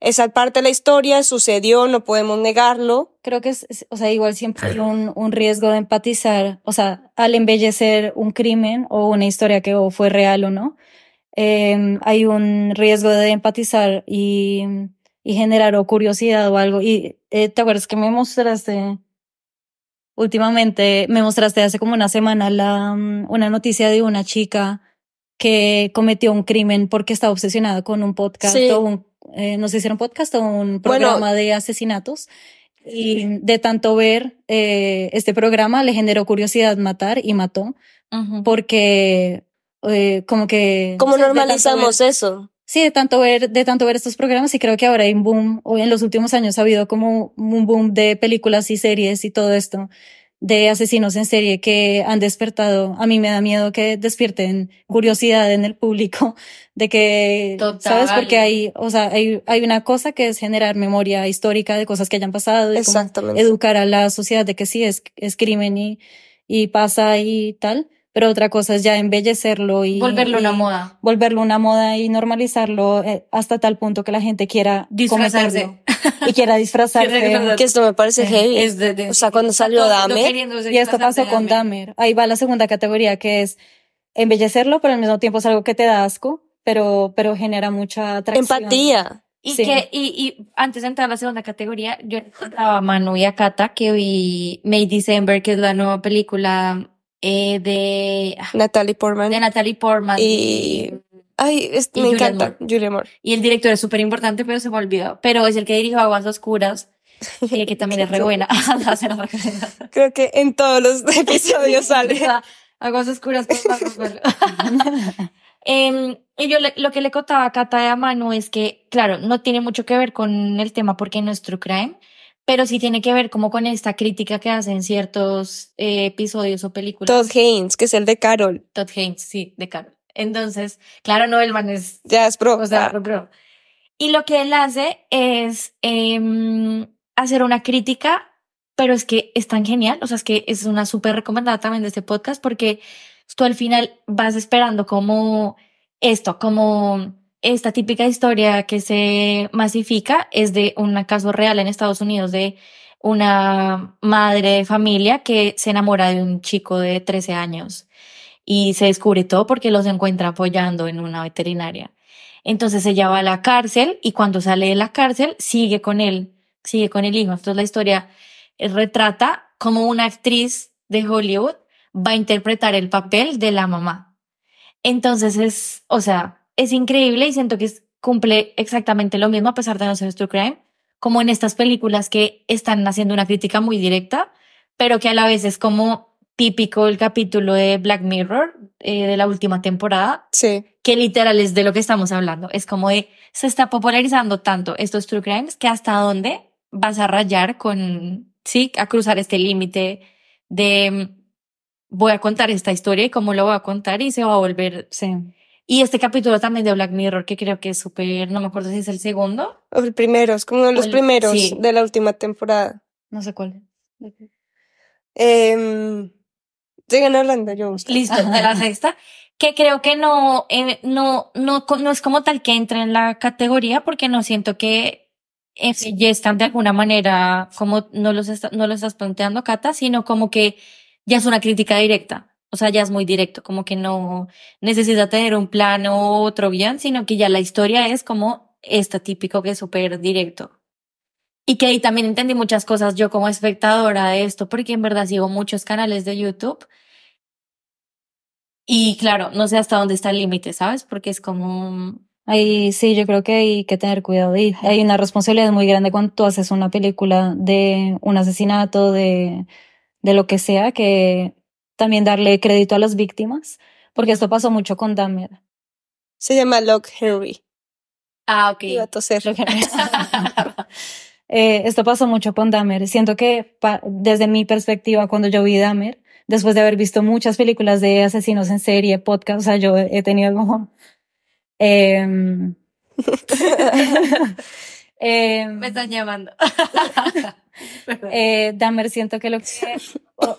esa parte de la historia sucedió, no podemos negarlo. Creo que es, es- o sea, igual siempre hay un, un riesgo de empatizar, o sea, al embellecer un crimen o una historia que o fue real o no, eh, hay un riesgo de empatizar y, y generar o curiosidad o algo. Y eh, te acuerdas que me mostraste últimamente, me mostraste hace como una semana la, mm, una noticia de una chica que cometió un crimen porque estaba obsesionada con un podcast Sí. o un, eh, no sé si era un podcast o un programa de asesinatos. Y de tanto ver eh, este programa le generó curiosidad matar y mató porque eh, como que... ¿Cómo no sé, de tanto normalizamos eso? Sí, de tanto ver, de tanto ver estos programas y creo que ahora hay un boom, o en los últimos años ha habido como un boom de películas y series y todo esto de asesinos en serie que han despertado. A mí me da miedo que despierten curiosidad en el público de que, Total. ¿sabes? Porque hay, o sea, hay, hay una cosa que es generar memoria histórica de cosas que hayan pasado Exactamente. educar a la sociedad de que sí es, es crimen y, y pasa y tal. Pero otra cosa es ya embellecerlo y Volverlo una y moda. volverlo una moda y normalizarlo eh, hasta tal punto que la gente quiera Disfrazarse. y quiera disfrazarse. Que esto me parece Sí, heavy. Es de- de- o sea, cuando salió Todo Dahmer, Y esto pasó con Dahmer. Ahí va la segunda categoría que es embellecerlo, pero al mismo tiempo es algo que te da asco, pero, pero genera mucha atracción. empatía. Y Sí. que, y, y antes de entrar a la segunda categoría, yo le contaba a Manu y a Kata que vi May December, que es la nueva película eh, de, ah, Natalie Portman. de Natalie Portman. Y- Ay, es- Y me encanta. Julia Moore. Y el director es súper importante, pero se me olvidó. Pero es el que dirigió Aguas Oscuras, eh, que también es re buena. Creo que en todos los episodios sale. Aguas Oscuras. Polo. Em, y yo le- lo que le contaba a Cata a Manu es que, claro, no tiene mucho que ver con el tema porque no es true crime, pero sí tiene que ver como con esta crítica que hacen ciertos eh, episodios o películas. Todd Haynes, que es el de Carol. Todd Haynes, sí, de Carol. Entonces, claro, no, el man es Ya es pro. o sea, Ah, bro. Y lo que él hace es em, hacer una crítica, pero es que es tan genial, o sea, es que es una súper recomendada también de este podcast porque tú al final vas esperando como esto, como esta típica historia que se masifica es de un caso real en Estados Unidos de una madre de familia que se enamora de un chico de 13 años y se descubre todo porque los encuentra apoyando en una veterinaria. Entonces ella va a la cárcel y cuando sale de la cárcel sigue con él, sigue con el hijo. Entonces la historia eh, retrata cómo una actriz de Hollywood va a interpretar el papel de la mamá. Entonces es, o sea, es increíble y siento que cumple exactamente lo mismo a pesar de no ser true crime, como en estas películas que están haciendo una crítica muy directa, pero que a la vez es como típico el capítulo de Black Mirror eh, de la última temporada, Sí. que literal es de lo que estamos hablando. Es como de, se está popularizando tanto estos true crimes que hasta dónde vas a rayar con, sí, a cruzar este límite de mm, voy a contar esta historia y cómo lo voy a contar y se va a volver. Sí. Y este capítulo también de Black Mirror, que creo que es súper, no me acuerdo si es el segundo. O el primero, es como uno de los el- primeros sí. de la última temporada. No sé cuál. Eh, sigan hablando, yo busco. Listo, de la sexta. Que creo que no, eh, no, no, no es como tal que entre en la categoría porque no siento que eh, ya están de alguna manera como no los está- no lo estás planteando, Cata, sino como que ya es una crítica directa. O sea, ya es muy directo, como que no necesita tener un plano o otro guion, sino que ya la historia es como esta típico que es súper directo. Y que ahí también entendí muchas cosas yo como espectadora de esto, porque en verdad sigo muchos canales de YouTube. Y claro, no sé hasta dónde está el límite, ¿sabes? Porque es como, Ahí sí, yo creo que hay que tener cuidado y hay una responsabilidad muy grande cuando tú haces una película de un asesinato, de, de lo que sea, que también darle crédito a las víctimas, porque esto pasó mucho con Dahmer. Se llama Locke Henry. ah, ok. Iba a toser. Eh, esto pasó mucho con Dahmer. Siento que desde mi perspectiva, cuando yo vi Dahmer, después de haber visto muchas películas de asesinos en serie, podcast, o sea, yo he tenido como... em, em, Me están llamando. eh, Dahmer, siento que lo que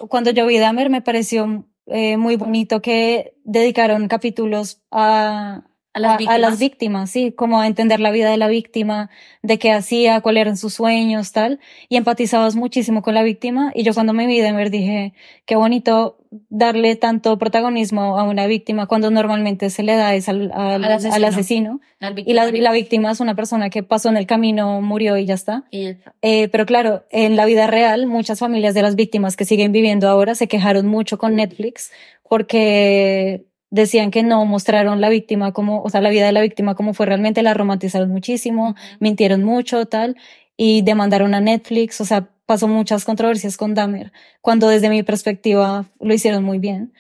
cuando yo vi Dahmer me pareció eh, muy bonito que dedicaron capítulos a, A las a víctimas. las víctimas, sí, como a entender la vida de la víctima, de qué hacía, cuáles eran sus sueños, tal, y empatizabas muchísimo con la víctima. Y yo cuando me vi Dahmer dije, qué bonito darle tanto protagonismo a una víctima cuando normalmente se le da es al, al, Al asesino. al asesino. Al Y la, y la víctima es una persona que pasó en el camino, murió y ya está. Y ya está. Eh, pero claro, en la vida real, muchas familias de las víctimas que siguen viviendo ahora se quejaron mucho con Netflix porque decían que no mostraron la víctima como, o sea, la vida de la víctima como fue realmente, la romantizaron muchísimo, mintieron mucho, tal, y demandaron a Netflix, o sea, pasó muchas controversias con Dahmer, cuando desde mi perspectiva lo hicieron muy bien.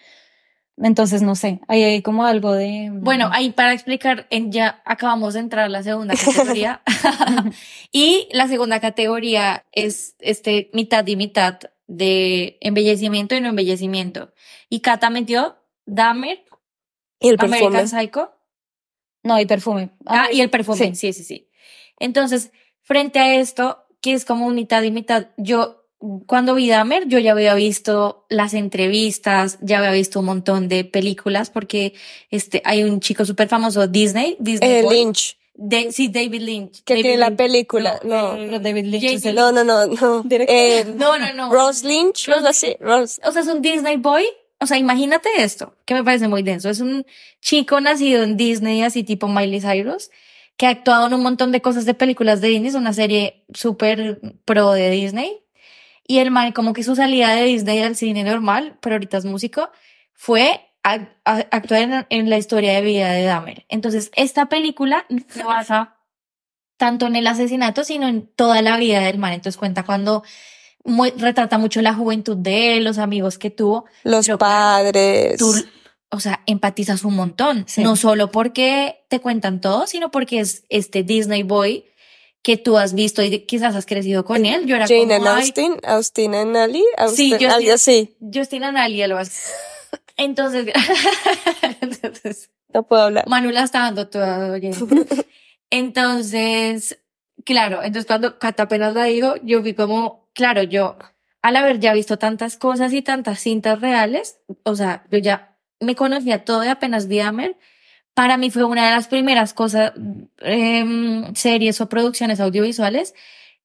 Entonces, no sé, ahí hay como algo de... Bueno, ahí para explicar, en, ya acabamos de entrar a la segunda categoría. y la segunda categoría es este mitad y mitad de embellecimiento y no embellecimiento. Y Cata metió Dahmer, Y el perfume. American Psycho. No, y perfume. Ah, y el perfume. sí. Sí, sí, sí. Entonces, frente a esto, que es como mitad y mitad, yo cuando vi Dahmer, yo ya había visto las entrevistas, ya había visto un montón de películas, porque este, hay un chico súper famoso, Disney, Disney Eh. Lynch, De- sí, David Lynch. que David tiene la película. No, Pero David Lynch Jay-Z. es el- no, no, no. no. Eh, No, no, no. Ross Lynch, algo así. Ross. O sea, es un Disney boy. O sea, imagínate esto, que me parece muy denso. Es un chico nacido en Disney, así tipo Miley Cyrus, que ha actuado en un montón de cosas de películas de Disney. Es una serie súper pro de Disney. Y el man, como que su salida de Disney al cine normal, pero ahorita es músico, fue a, a- actuar en, en la historia de vida de Dahmer. Entonces, esta película se basa tanto en el asesinato, sino en toda la vida del man. Entonces cuenta cuando retrata mucho la juventud de él, los amigos que tuvo. Los padres. Tú, o sea, empatizas un montón. Sí. No solo porque te cuentan todo, sino porque es este Disney Boy que tú has visto y quizás has crecido con él. Yo era Jane como, and "Ay, Austin, Austin and Ali, Austin, yo algo sí. así. Justin algo así. Entonces, entonces No puedo hablar. Manu la está dando toda oyendo. Entonces, claro, entonces cuando Cata apenas la dijo, yo vi como, claro, yo al haber ya visto tantas cosas y tantas cintas reales, o sea, yo ya me conocía todo y apenas vi Dahmer, para mí fue una de las primeras cosas, em, series o producciones audiovisuales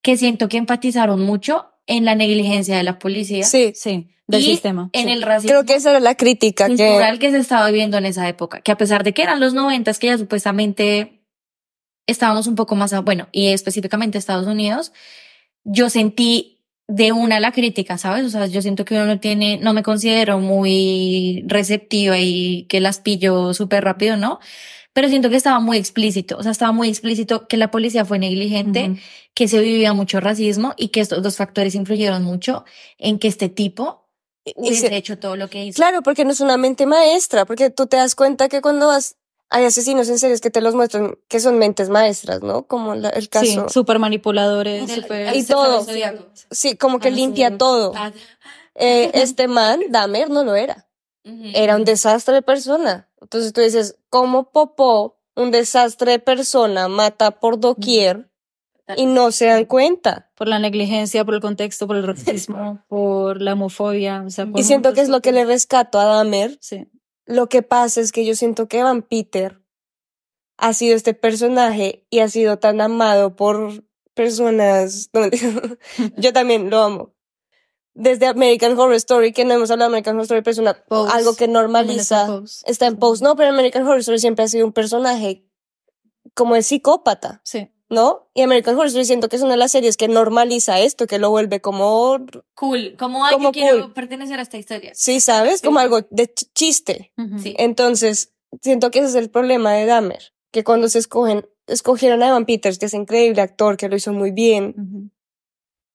que siento que enfatizaron mucho en la negligencia de la policía, Sí, Sí, del Y sistema. en sí. el racismo creo que esa era la crítica que que se estaba viviendo en esa época, que a pesar de que eran los noventas, que ya supuestamente estábamos un poco más, a- bueno, y específicamente Estados Unidos, yo sentí de una la crítica, ¿sabes? O sea, yo siento que uno no tiene, no me considero muy receptiva y que las pillo súper rápido, ¿no? Pero siento que estaba muy explícito, o sea, estaba muy explícito que la policía fue negligente, que se vivía mucho racismo y que estos dos factores influyeron mucho en que este tipo hubiese se- hecho todo lo que hizo. Claro, porque no es una mente maestra, porque tú te das cuenta que cuando vas, hay asesinos en series que te los muestran que son mentes maestras, ¿no? Como la- el Sí, caso. súper manipuladores, súper... Y todo. Sí, como que limpia sí. todo. Ah, Eh, este man, Dahmer, no lo era. Era un desastre de persona. Entonces tú dices, ¿cómo Popó, un desastre de persona, mata por doquier y no se dan cuenta? Por la negligencia, por el contexto, por el racismo, por la homofobia. O sea, por Y siento que es lo que le rescato a Dahmer. Sí. Lo que pasa es que yo siento que Van Peter ha sido este personaje y ha sido tan amado por personas. no, yo también lo amo. Desde American Horror Story, que no hemos hablado de American Horror Story, pero es una, Pose. algo que También está normaliza. en. Está en Pose. No, pero American Horror Story siempre ha sido un personaje como de psicópata, Sí. ¿No? Y American Horror Story siento que es una de las series que normaliza esto, que lo vuelve como, Cool. Como Como que quiero cool. pertenecer a esta historia. sí, ¿sabes? Como algo de ch- chiste. Sí. Entonces, siento que ese es el problema de Dahmer, que cuando se escogen, escogieron a Evan Peters, que es increíble actor, que lo hizo muy bien,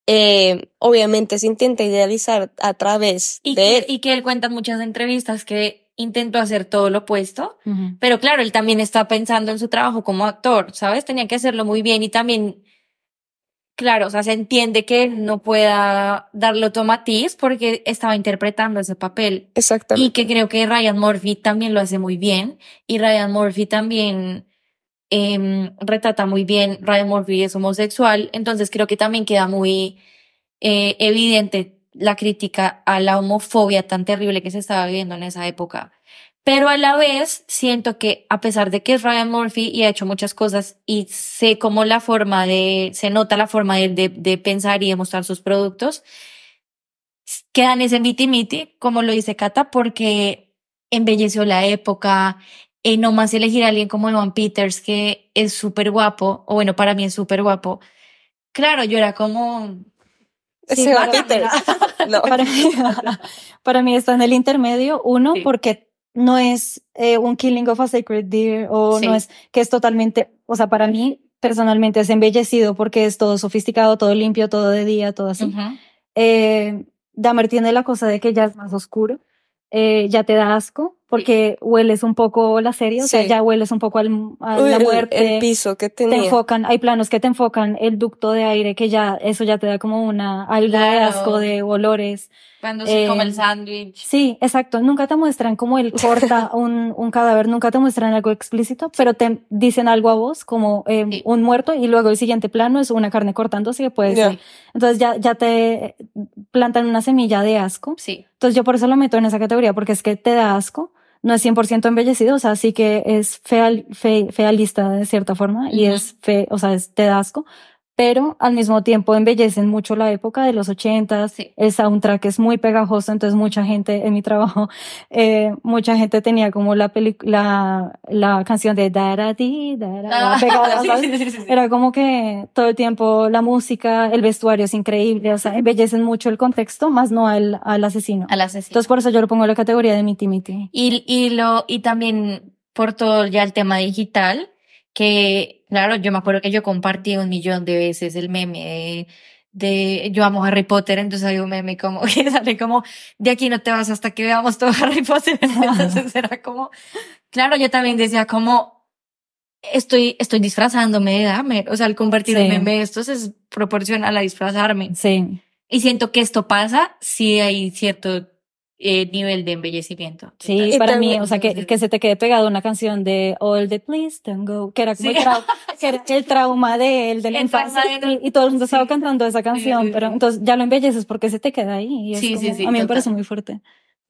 eh, obviamente se intenta idealizar a través Y de que, él. y que él cuenta en muchas entrevistas que intentó hacer todo lo opuesto. Pero claro, él también está pensando en su trabajo como actor, ¿sabes? Tenía que hacerlo muy bien y también, claro, o sea, se entiende que él no pueda darle otro matiz porque estaba interpretando ese papel. Y Exactamente. que creo que Ryan Murphy también lo hace muy bien. Y Ryan Murphy también em, retrata muy bien. Ryan Murphy es homosexual. Entonces creo que también queda muy eh, evidente la crítica a la homofobia tan terrible que se estaba viviendo en esa época. Pero a la vez siento que a pesar de que es Ryan Murphy y ha hecho muchas cosas y sé cómo la forma de, se nota la forma de, de, pensar y de mostrar sus productos, quedan ese miti-miti, como lo dice Cata, porque embelleció la época, eh, no más elegir a alguien como Evan Peters, que es súper guapo, o bueno, para mí es súper guapo. Claro, yo era como... Sí, Evan para- Peters. No. Para mí, para mí está en el intermedio, uno, Sí. porque no es eh, un killing of a sacred deer o Sí. no es que es totalmente, o sea, para mí personalmente es embellecido porque es todo sofisticado, todo limpio, todo de día, todo así. Ujú. Eh, Dahmer tiene la cosa de que ya es más oscuro, eh, ya te da asco porque hueles un poco la serie, o sea, ya hueles un poco al, a Uy, la muerte. el, piso que te tenía. enfocan, hay planos que te enfocan el ducto de aire, que ya, eso ya te da como una, algo de asco de olores. Cuando se Eh, come el sándwich. Sí, exacto. Nunca te muestran como él corta un, un cadáver, nunca te muestran algo explícito, pero te dicen algo a vos como eh, Sí. un muerto y luego el siguiente plano es una carne cortándose que puede Ya. ser. Entonces ya, ya te plantan una semilla de asco. Sí. Entonces yo por eso lo meto en esa categoría, porque es que te da asco. No es 100% embellecido, o sea, sí que es feal, fe, fealista de cierta forma y es fe, o sea, es, te da asco, pero al mismo tiempo embellecen mucho la época de los ochentas. Sí. El soundtrack es muy pegajoso, entonces mucha gente en mi trabajo, eh, mucha gente tenía como la la, la canción de Darati, Dara, Ah, sí, sí, sí, sí, sí. Era como que todo el tiempo la música, el vestuario es increíble, o sea, embellecen mucho el contexto, más no al, al asesino. Al asesino. Entonces por eso yo lo pongo en la categoría de miti miti. Y, y lo, y también por todo ya el tema digital, que claro, yo me acuerdo que yo compartí un millón de veces el meme de, de yo amo Harry Potter, entonces hay un meme como que sale como de aquí no te vas hasta que veamos todo Harry Potter. Entonces era como, claro, yo también decía como estoy, estoy disfrazándome de Dahmer. O sea, al convertir Sí. un meme de estos es proporcional a disfrazarme. Sí, Y siento que esto pasa si hay cierto eh, nivel de embellecimiento. sí, para también- mí, o sea, que, que se te quede pegado una canción de All the Please Don't Go, que era como Sí. el, trau- que era el trauma de él, de la infancia, y, y todo el mundo estaba Sí. cantando esa canción, sí, pero sí. entonces ya lo embelleces porque se te queda ahí. Y es Sí, sí, como- sí, a mí me parece muy fuerte.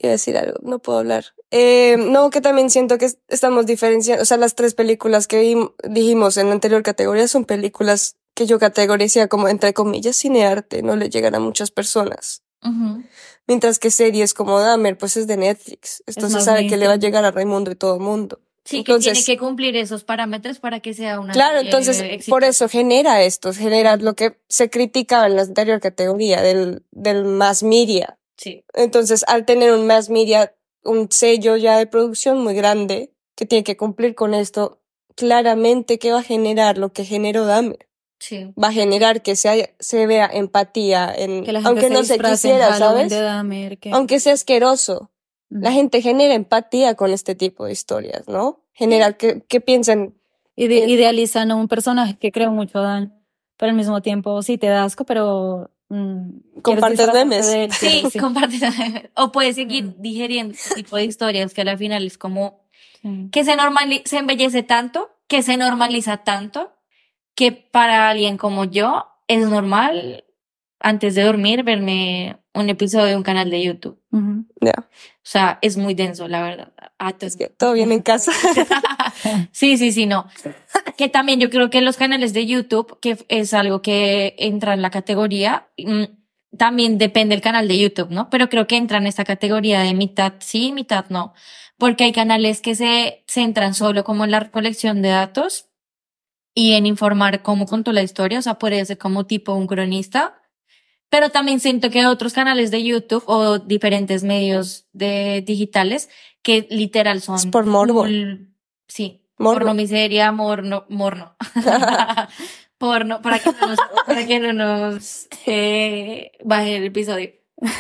A decir algo, no puedo hablar. Eh, no, que también siento que es- estamos diferenciando, o sea, las tres películas que dijimos en la anterior categoría son películas que yo categoricé como, entre comillas, cinearte, no le llegan a muchas personas. Ujú. Mientras que series como Dahmer, pues es de Netflix. Esto Es se más sabe que le va a llegar a Raimundo y todo el mundo. Sí, Entonces- que tiene que cumplir esos parámetros para que sea una Claro, entonces por eso genera esto, genera lo que se criticaba en la anterior categoría del, del mass media. Sí. Entonces, al tener un mass media, un sello ya de producción muy grande que tiene que cumplir con esto, claramente que va a generar lo que generó Dahmer. Sí. Va a generar que se, se vea empatía en, Que la gente aunque se no se en quisiera, ¿sabes? Dahmer, que- Aunque sea asqueroso. La gente genera empatía con este tipo de historias, ¿no? Genera que, que piensen, Ide- Eh, idealizan a un personaje que creo mucho daño, pero al mismo tiempo sí te da asco, pero mm, Compartes memes. de él, Sí, sí. comparte. O puedes seguir digeriendo este tipo de historias que al final es como Sí. que se normaliza, se embellece tanto, que se normaliza tanto, que para alguien como yo es normal antes de dormir verme un episodio de un canal de YouTube. Ya, O sea, es muy denso, la verdad. Ah, es que todo bien en casa. Sí, sí, sí, no. Que también yo creo que los canales de YouTube, que es algo que entra en la categoría, mm, también depende del canal de YouTube, ¿no? Pero creo que entra en esta categoría de mitad sí, mitad no. Porque hay canales que se centran solo como en la recolección de datos y en informar cómo contó la historia, o sea, puede ser como tipo un cronista. Pero también siento que otros canales de YouTube o diferentes medios de digitales que literal son Es por morbo. sí, Morbo. porno miseria, morno, morno. porno, para que no nos, para que no nos eh, baje el episodio.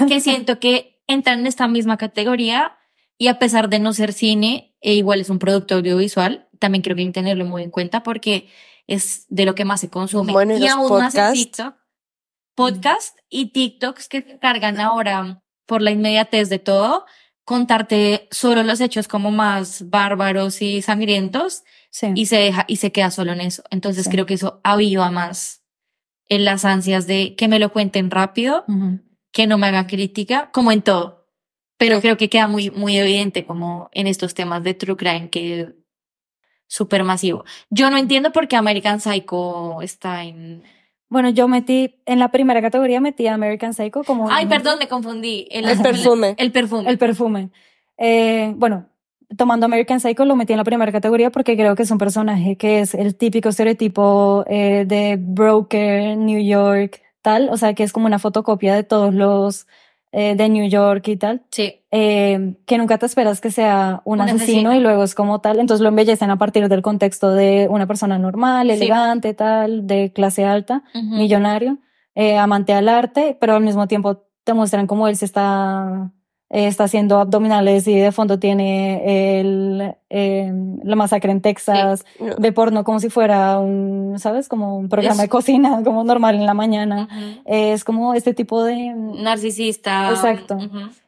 Que siento que entran en esta misma categoría y a pesar de no ser cine, e igual es un producto audiovisual, también creo que hay que tenerlo muy en cuenta porque es de lo que más se consume. Bueno, y aún más en. TikTok. Podcast y TikToks que se cargan ahora por la inmediatez de todo, contarte solo los hechos como más bárbaros y sangrientos Sí. y se deja y se queda solo en eso. Entonces Sí. creo que eso aviva más en las ansias de que me lo cuenten rápido, que no me hagan crítica, como en todo. Pero creo que queda muy, muy evidente como en estos temas de true crime que súper masivo. Yo no entiendo por qué American Psycho está en... Bueno, yo metí, en la primera categoría metí a American Psycho como... Ay, un- perdón, me confundí. El perfume. El perfume. El perfume. Eh, bueno, tomando American Psycho lo metí en la primera categoría porque creo que es un personaje que es el típico estereotipo eh, de broker, New York, tal. O sea, que es como una fotocopia de todos los eh, de New York y tal. Sí. eh, que nunca te esperas que sea un, Un asesino, asesino. y luego es como tal, entonces lo embellecen a partir del contexto de una persona normal, Sí. elegante, tal, de clase alta, millonario, eh, amante al arte, pero al mismo tiempo te muestran cómo él se está eh, está haciendo abdominales y de fondo tiene el, eh, la masacre en Texas, No. ve porno como si fuera un, ¿sabes? Como un programa Es- de cocina, como normal en la mañana. Es como este tipo de... Narcisista. Exacto.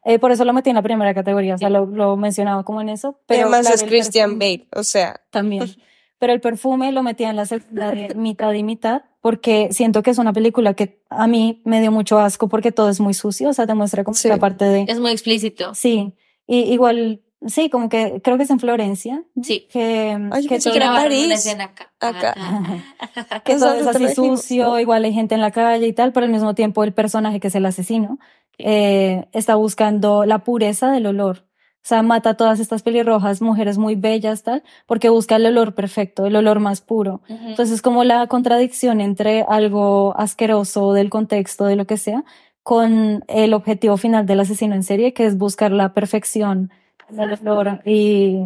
eh, por eso lo metí en la primera categoría, o sea, lo, lo mencionaba como en eso. Pero además es Christian perfume- Bale, o sea, también. Pero el perfume lo metía en la segunda mitad y mitad porque siento que es una película que a mí me dio mucho asco porque todo es muy sucio, o sea, te muestra como Sí. la parte de... Es muy explícito. Sí, y igual, sí, como que creo que es en Florencia. Sí. Que, Ay, que todo, que era Grabaron París. una escena acá. Acá. Ajá. que todo es así sucio, igual hay gente en la calle y tal, pero al mismo tiempo el personaje que es el asesino eh, está buscando la pureza del olor. O sea, mata a todas estas pelirrojas, mujeres muy bellas, tal, porque busca el olor perfecto, el olor más puro. Ujú. Entonces, es como la contradicción entre algo asqueroso del contexto, de lo que sea, con el objetivo final del asesino en serie, que es buscar la perfección del olor y,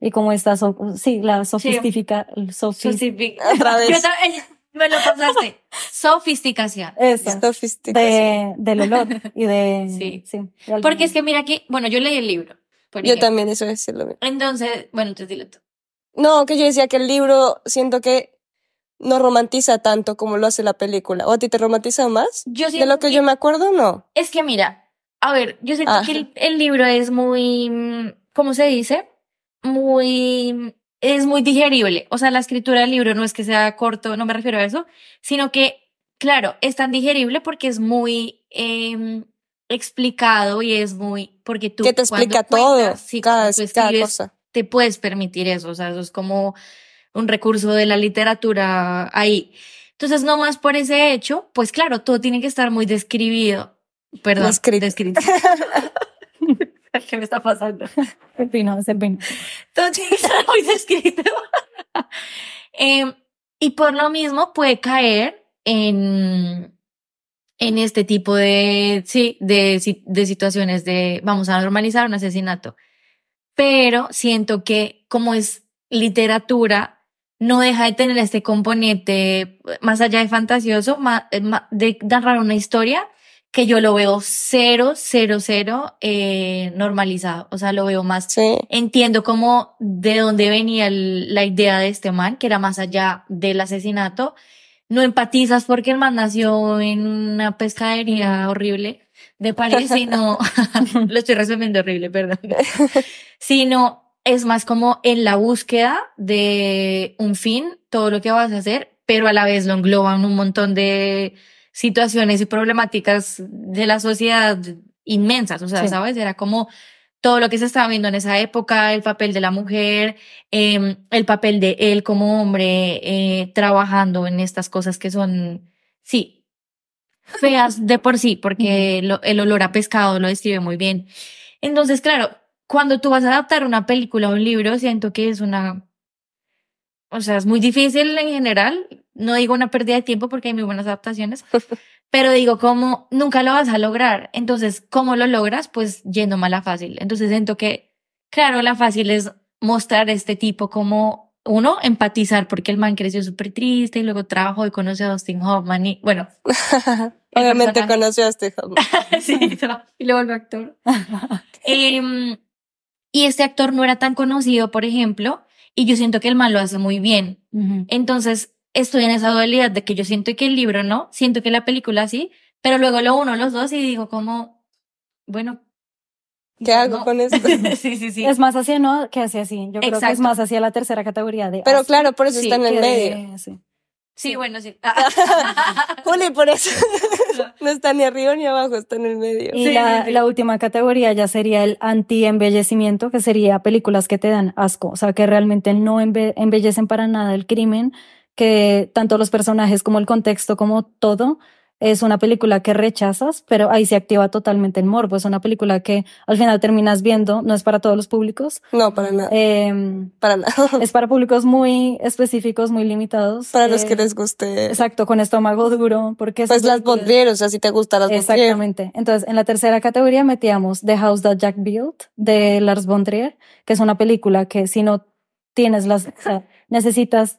y como esta, so- sí, la sofistifica, sofis- Sofistic- Otra vez. También- me lo pasaste. Sofisticación. eso, sofisticación. de, del olor y de, Sí. sí. de Porque es que mira aquí, bueno, yo leí el libro. Por Yo ejemplo. también, eso es lo mismo. Entonces, bueno, entonces dile tú. No, que yo decía que el libro siento que no romantiza tanto como lo hace la película. ¿O a ti te romantiza más? Yo De lo que yo me acuerdo, no. Es que mira, a ver, yo siento Ah. que el, el libro es muy, ¿cómo se dice? Muy, es muy digerible. O sea, la escritura del libro no es que sea corto, no me refiero a eso, sino que, claro, es tan digerible porque es muy em, explicado y es muy, porque tú Que te cuando explica todo, cuentas, sí, cada, cosa. te puedes permitir eso, o sea, eso es como un recurso de la literatura ahí. Entonces, no más por ese hecho, pues claro, todo tiene que estar muy describido. Perdón, Descrito. descrito. ¿Qué me está pasando? El pino, es el pino. Todo tiene que estar muy descrito. Em, y por lo mismo puede caer en, en este tipo de, sí, de, de situaciones de vamos a normalizar un asesinato. Pero siento que como es literatura, no deja de tener este componente más allá de fantasioso, ma- eh, de narrar una historia que yo lo veo cero, cero, cero eh, normalizado. O sea, lo veo más Sí. entiendo cómo de dónde venía el- la idea de este man, que era más allá del asesinato. No empatizas porque el man nació en una pescadería horrible de París, sino, lo estoy resumiendo horrible, perdón, sino es más como en la búsqueda de un fin, todo lo que vas a hacer, pero a la vez lo engloban un montón de situaciones y problemáticas de la sociedad inmensas, o sea, Sí. ¿sabes? Era como todo lo que se estaba viendo en esa época, el papel de la mujer, eh, el papel de él como hombre, eh, trabajando en estas cosas que son, sí, feas de por sí, porque lo- el olor a pescado lo describe muy bien. Entonces, claro, cuando tú vas a adaptar una película o un libro, siento que es una, o sea, es muy difícil en general. No digo una pérdida de tiempo porque hay muy buenas adaptaciones, pero digo, como nunca lo vas a lograr. Entonces, ¿cómo lo logras? Pues yendo a la fácil. Entonces, siento que, claro, la fácil es mostrar este tipo como, uno, empatizar porque el man creció súper triste y luego trabajó y conoció a Dustin Hoffman y, bueno, Obviamente conoció a este Hoffman. sí, no, y luego volvió actor. Em, y este actor no era tan conocido, por ejemplo, y yo siento que el man lo hace muy bien. Entonces, estoy en esa dualidad de que yo siento que el libro no, siento que la película sí, pero luego lo uno, los dos y digo como, bueno. ¿Qué hago no. con esto? sí, sí, sí. Es más hacia no que hacia sí. Yo creo que es Exacto. más hacia la tercera categoría de. Pero así claro, por eso Sí, está en el medio. de- sí. Sí, bueno, sí. Juli, por eso no está ni arriba ni abajo, está en el medio. Y Sí, la, sí, sí. la última categoría ya sería el anti-embellecimiento, que sería películas que te dan asco, o sea, que realmente no embe- embellecen para nada el crimen, que tanto los personajes como el contexto, como todo, es una película que rechazas, pero ahí se activa totalmente el morbo. Es una película que al final terminas viendo, no es para todos los públicos, No, para nada. eh, Para nada. es para públicos muy específicos, muy limitados. Para los eh, que les guste. Exacto, con estómago duro, porque Pues las Bondrier, o sea, si te gusta las Bondrier. Exactamente. Entonces, en la tercera categoría metíamos The House That Jack Built de Lars von Trier, que es una película que si no tienes las, o sea, necesitas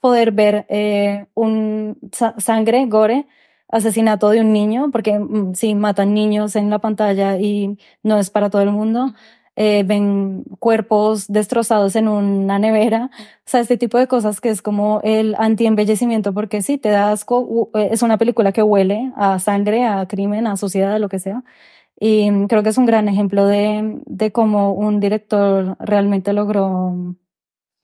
poder ver eh, un sa- sangre, gore, asesinato de un niño, porque mm, sí, matan niños en la pantalla y no es para todo el mundo. Eh, ven cuerpos destrozados en una nevera, o sea, este tipo de cosas que es como el anti-embellecimiento, porque sí, te da asco, eh, es una película que huele a sangre, a crimen, a sociedad, a lo que sea. Y mm, creo que es un gran ejemplo de, de cómo un director realmente logró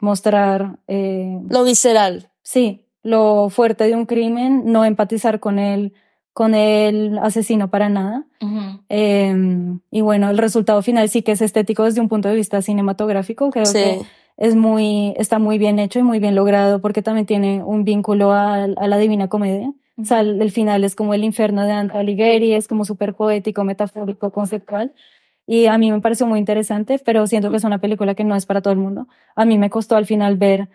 mostrar eh, Lo visceral. Sí, lo fuerte de un crimen, no empatizar con el, con el asesino para nada. Ujú. Eh, y bueno, el resultado final sí que es estético desde un punto de vista cinematográfico. Creo Sí. que es muy, está muy bien hecho y muy bien logrado porque también tiene un vínculo a, a la Divina Comedia. O sea, el, el final es como el infierno de Dante Alighieri, es como súper poético, metafórico, conceptual. Y a mí me pareció muy interesante, pero siento que es una película que no es para todo el mundo. A mí me costó al final ver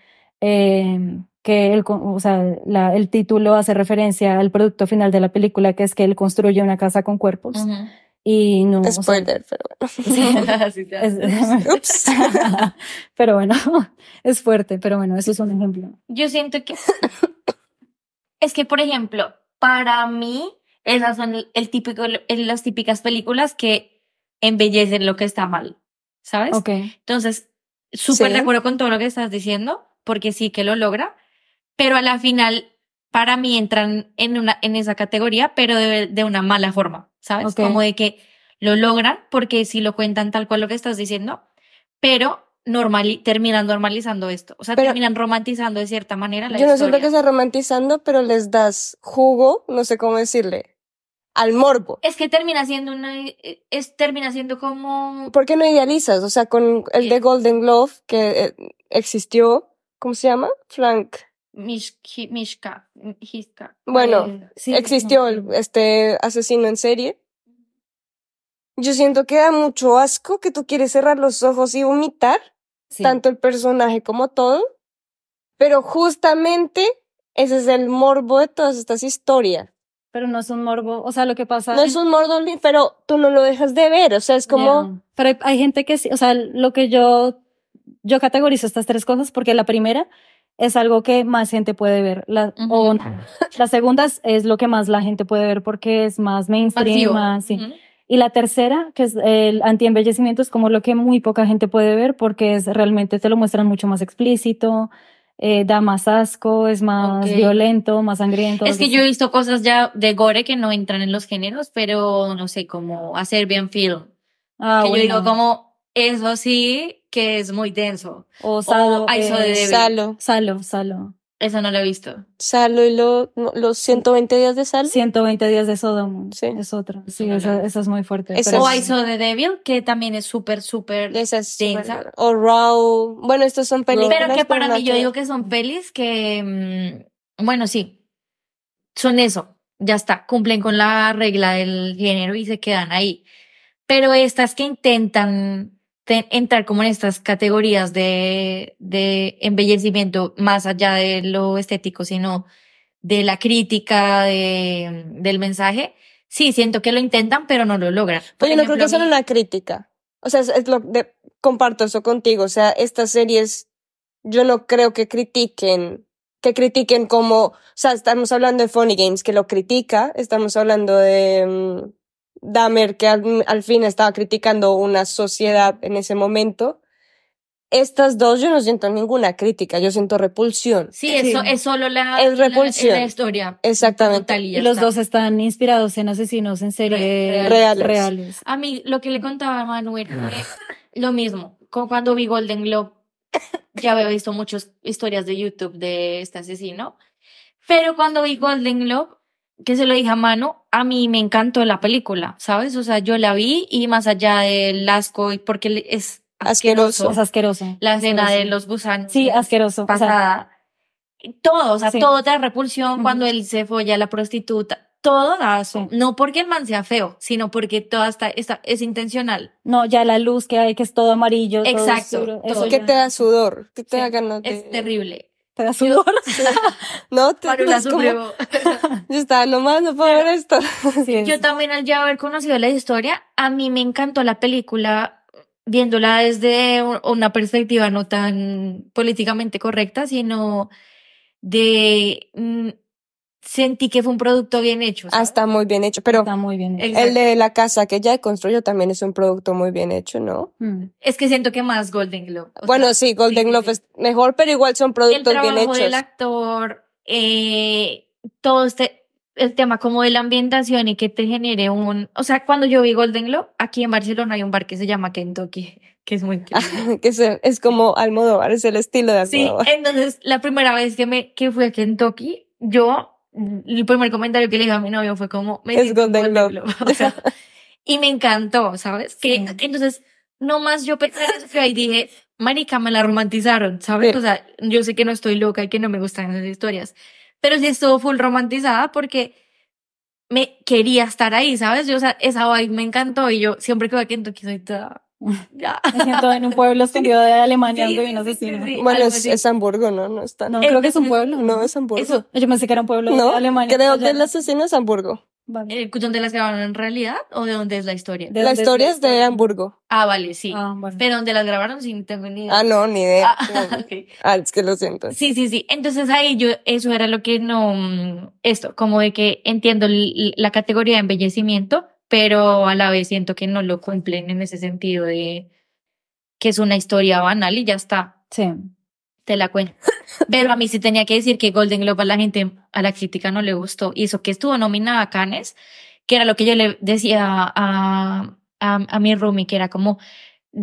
eh, que el, con- o sea, la- el título hace referencia al producto final de la película, que es que él construye una casa con cuerpos. Ujú. Y no. o sea, Spoiler, pero. Ups. pero bueno, es fuerte, pero bueno, eso es un ejemplo. Yo siento que es que, por ejemplo, para mí, esas son el, típico, el- las típicas películas que embellecen lo que está mal, ¿sabes? Ok. Entonces, súper Sí. de acuerdo con todo lo que estás diciendo, porque sí que lo logra, pero a la final, para mí entran en una, en esa categoría, pero de, de una mala forma, ¿sabes? Ok. Como de que lo logran, porque si lo cuentan tal cual lo que estás diciendo, pero normali terminan normalizando esto, o sea, Pero- terminan romantizando de cierta manera la Yo no siento que sea romantizando, pero les das jugo, no sé cómo decirle, al morbo. Es que termina siendo una, es, termina siendo como, ¿Por qué no idealizas? O sea, con el de Golden Glove que eh, existió, ¿cómo se llama? Frank. Mish, Mishka, Hiska. Bueno, Eh, Sí, existió el, este asesino en serie. Yo siento que da mucho asco que tú quieres cerrar los ojos y vomitar, sí. tanto el personaje como todo. Pero justamente ese es el morbo de todas estas historias. Pero no es un morbo. O sea, lo que pasa. No es un morbo, pero tú no lo dejas de ver. O sea, es como. Pero hay, hay gente que sí, o sea, lo que yo, yo categorizo estas tres cosas porque la primera es algo que más gente puede ver. La, o la segunda es, es lo que más la gente puede ver porque es más mainstream, más, sí. Y la tercera, que es el anti-embellecimiento, es como lo que muy poca gente puede ver porque es realmente te lo muestran mucho más explícito, eh, da más asco, es más violento, más sangriento. Es que yo he visto cosas ya de gore que no entran en los géneros, pero no sé, como a Serbian Film. Ah, que yo bueno. digo como, eso sí que es muy denso. O Salo. The eh. Salo. Salo, Salo. Eso no lo he visto. Salo y lo- no, los 120 días de Salo. 120 días de Sodom. Sí. Es otra. Sí, No, esa, no. esa es muy fuerte. Esa O es- I saw the devil, que también es súper, súper... Esa es Densa. O Raw. Bueno, estos son películas. Pero que para mí yo digo que son pelis que, mm, bueno, sí, son eso, ya está, cumplen con la regla del género y se quedan ahí. Pero estas que intentan entrar como en estas categorías de, de embellecimiento más allá de lo estético, sino de la crítica, de, del mensaje, sí, siento que lo intentan, pero no lo logran. Pues yo no creo que sea una crítica. O sea, es, es lo de, comparto eso contigo. O sea, estas series, yo no creo que critiquen, que critiquen como, o sea, estamos hablando de Funny Games, que lo critica, estamos hablando de mm, Dahmer, que al, al fin estaba criticando una sociedad en ese momento. Estas dos yo no siento ninguna crítica, yo siento repulsión. Sí, eso Sí. es solo la, Es la- repulsión. la historia. Exactamente. y los está. dos están inspirados en asesinos en serie Reales. reales. A mí lo que le contaba a Manuel lo mismo. Como cuando vi Golden Globe, ya había visto muchas historias de YouTube de este asesino. Pero cuando vi Golden Globe, que se lo dije a Manu, a mí me encantó la película, ¿sabes? O sea, yo la vi y más allá del asco, y porque es Asqueroso. asqueroso, Es asqueroso. la escena de los gusanos. Sí, asqueroso. O sea, pasada. todo, o sea, Sí. todo te da repulsión cuando él se folla a la prostituta. Todo da asco. Sí. No porque el man sea feo, sino porque todo está, está, es intencional. no, ya la luz que hay, que es todo amarillo. todo Exacto, oscuro, todo. Eso que te da sudor, que te Sí, da ganas de... Es terrible. Te da sudor. No, te, Manuela es como- yo estaba nomás, no puedo ver esto. Sí, es- Yo también al ya haber conocido la historia, a mí me encantó la película viéndola desde un- una perspectiva no tan políticamente correcta, sino de mm, sentí que fue un producto bien hecho. Ah, ¿sabes? está muy bien hecho. Pero Está muy bien. hecho. El de la casa que ella construyó también es un producto muy bien hecho, ¿no? Mm. Es que siento que más Golden Globe. Bueno, sea, sí, Golden sí, Globe sí. es mejor, pero igual son el productos bien trabajo del hechos. actor, eh, todo este, el tema como de la ambientación y que te genere un, o sea, cuando yo vi Golden Globe, aquí en Barcelona hay un bar que se llama Kentucky, que es muy que es, es como Almodóvar, es el estilo de Sí, Almodóvar. entonces la primera vez que me que fui a Kentucky, yo el primer comentario que le dije a mi novio fue como me Es Golden Globe. O sea, y me encantó, ¿sabes? Que entonces no más yo pensé en eso y dije, marica, me la romantizaron, ¿sabes? Sí. O sea, yo sé que no estoy loca y que no me gustan esas historias, pero sí estuvo full romantizada porque me quería estar ahí, ¿sabes? Yo, o sea, esa vibe me encantó y yo siempre que voy a Kentucky soy toda ya. Me siento en un pueblo escondido de Alemania Sí, donde un sí, asesino. sí, sí. Bueno, es, es Hamburgo, ¿no? No está. No, No, creo que es un pueblo. es Hamburgo. Eso, Yo pensé que era un pueblo No, de Alemania. creo que el asesino es Hamburgo. Vale. eh, ¿Dónde las grabaron en realidad o de dónde es la historia? ¿De La dónde historia es de historia? Hamburgo. Ah, vale, sí. Ah, bueno. Pero donde las grabaron sí no tengo ni idea. Ah, no, ni idea. Ah, ok. Ah, es que lo siento. Sí, sí, sí. Entonces ahí yo, eso era lo que no, mm, esto, como de que entiendo la categoría de embellecimiento, pero a la vez siento que no lo cumplen en ese sentido de que es una historia banal y ya está, Sí. te la cuento. Pero a mí sí tenía que decir que Golden Globe a la gente, a la crítica no le gustó. Y eso que estuvo nominada a Cannes, que era lo que yo le decía a, a, a mi roomie, que era como,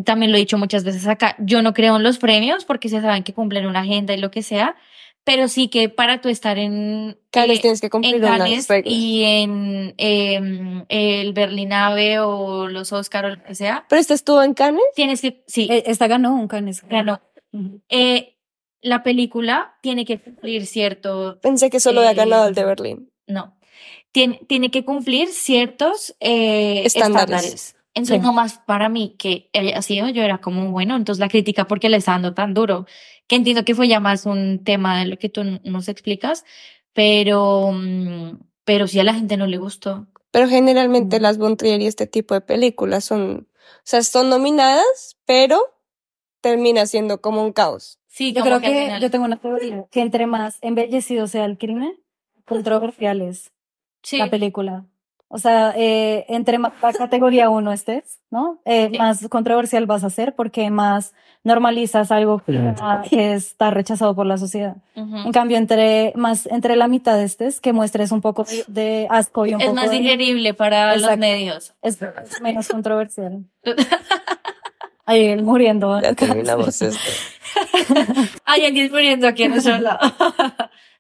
también lo he dicho muchas veces acá, yo no creo en los premios porque se saben que cumplen una agenda y lo que sea, pero sí que para tú estar en, Cannes eh, tienes que cumplir en reglas. y en em, el Berlinave o los Oscar o lo que sea, ¿Pero este estuvo en Cannes? tienes que, sí, Eh, Esta ganó un Cannes. ganó. Eh, la película tiene que cumplir cierto, Pensé que solo había Eh, ganado el de Berlín. no, tiene, tiene que cumplir ciertos eh, Estándares. estándares. Entonces, Sí. no más para mí que haya sido, yo era como, bueno, entonces la crítica porque le está dando tan duro, que entiendo que fue ya más un tema de lo que tú nos explicas, pero, mm, pero sí a la gente no le gustó. Pero generalmente Mm. las Von Trier y este tipo de películas son, o sea, son nominadas, pero termina siendo como un caos. Sí, Yo creo que yo tengo una teoría que entre más embellecido sea el crimen, controversial es sí, la película. O sea, eh, entre más la categoría uno estés, ¿no? Eh, Sí. Más controversial vas a ser porque más normalizas algo que está rechazado por la sociedad. ujú. En cambio, entre más entre la mitad estés, que muestres un poco de, asco y un es poco más de, digerible para los Exacto. medios. es menos controversial. Ahí él muriendo. Ya terminamos esto. Hay alguien muriendo aquí en nuestro lado.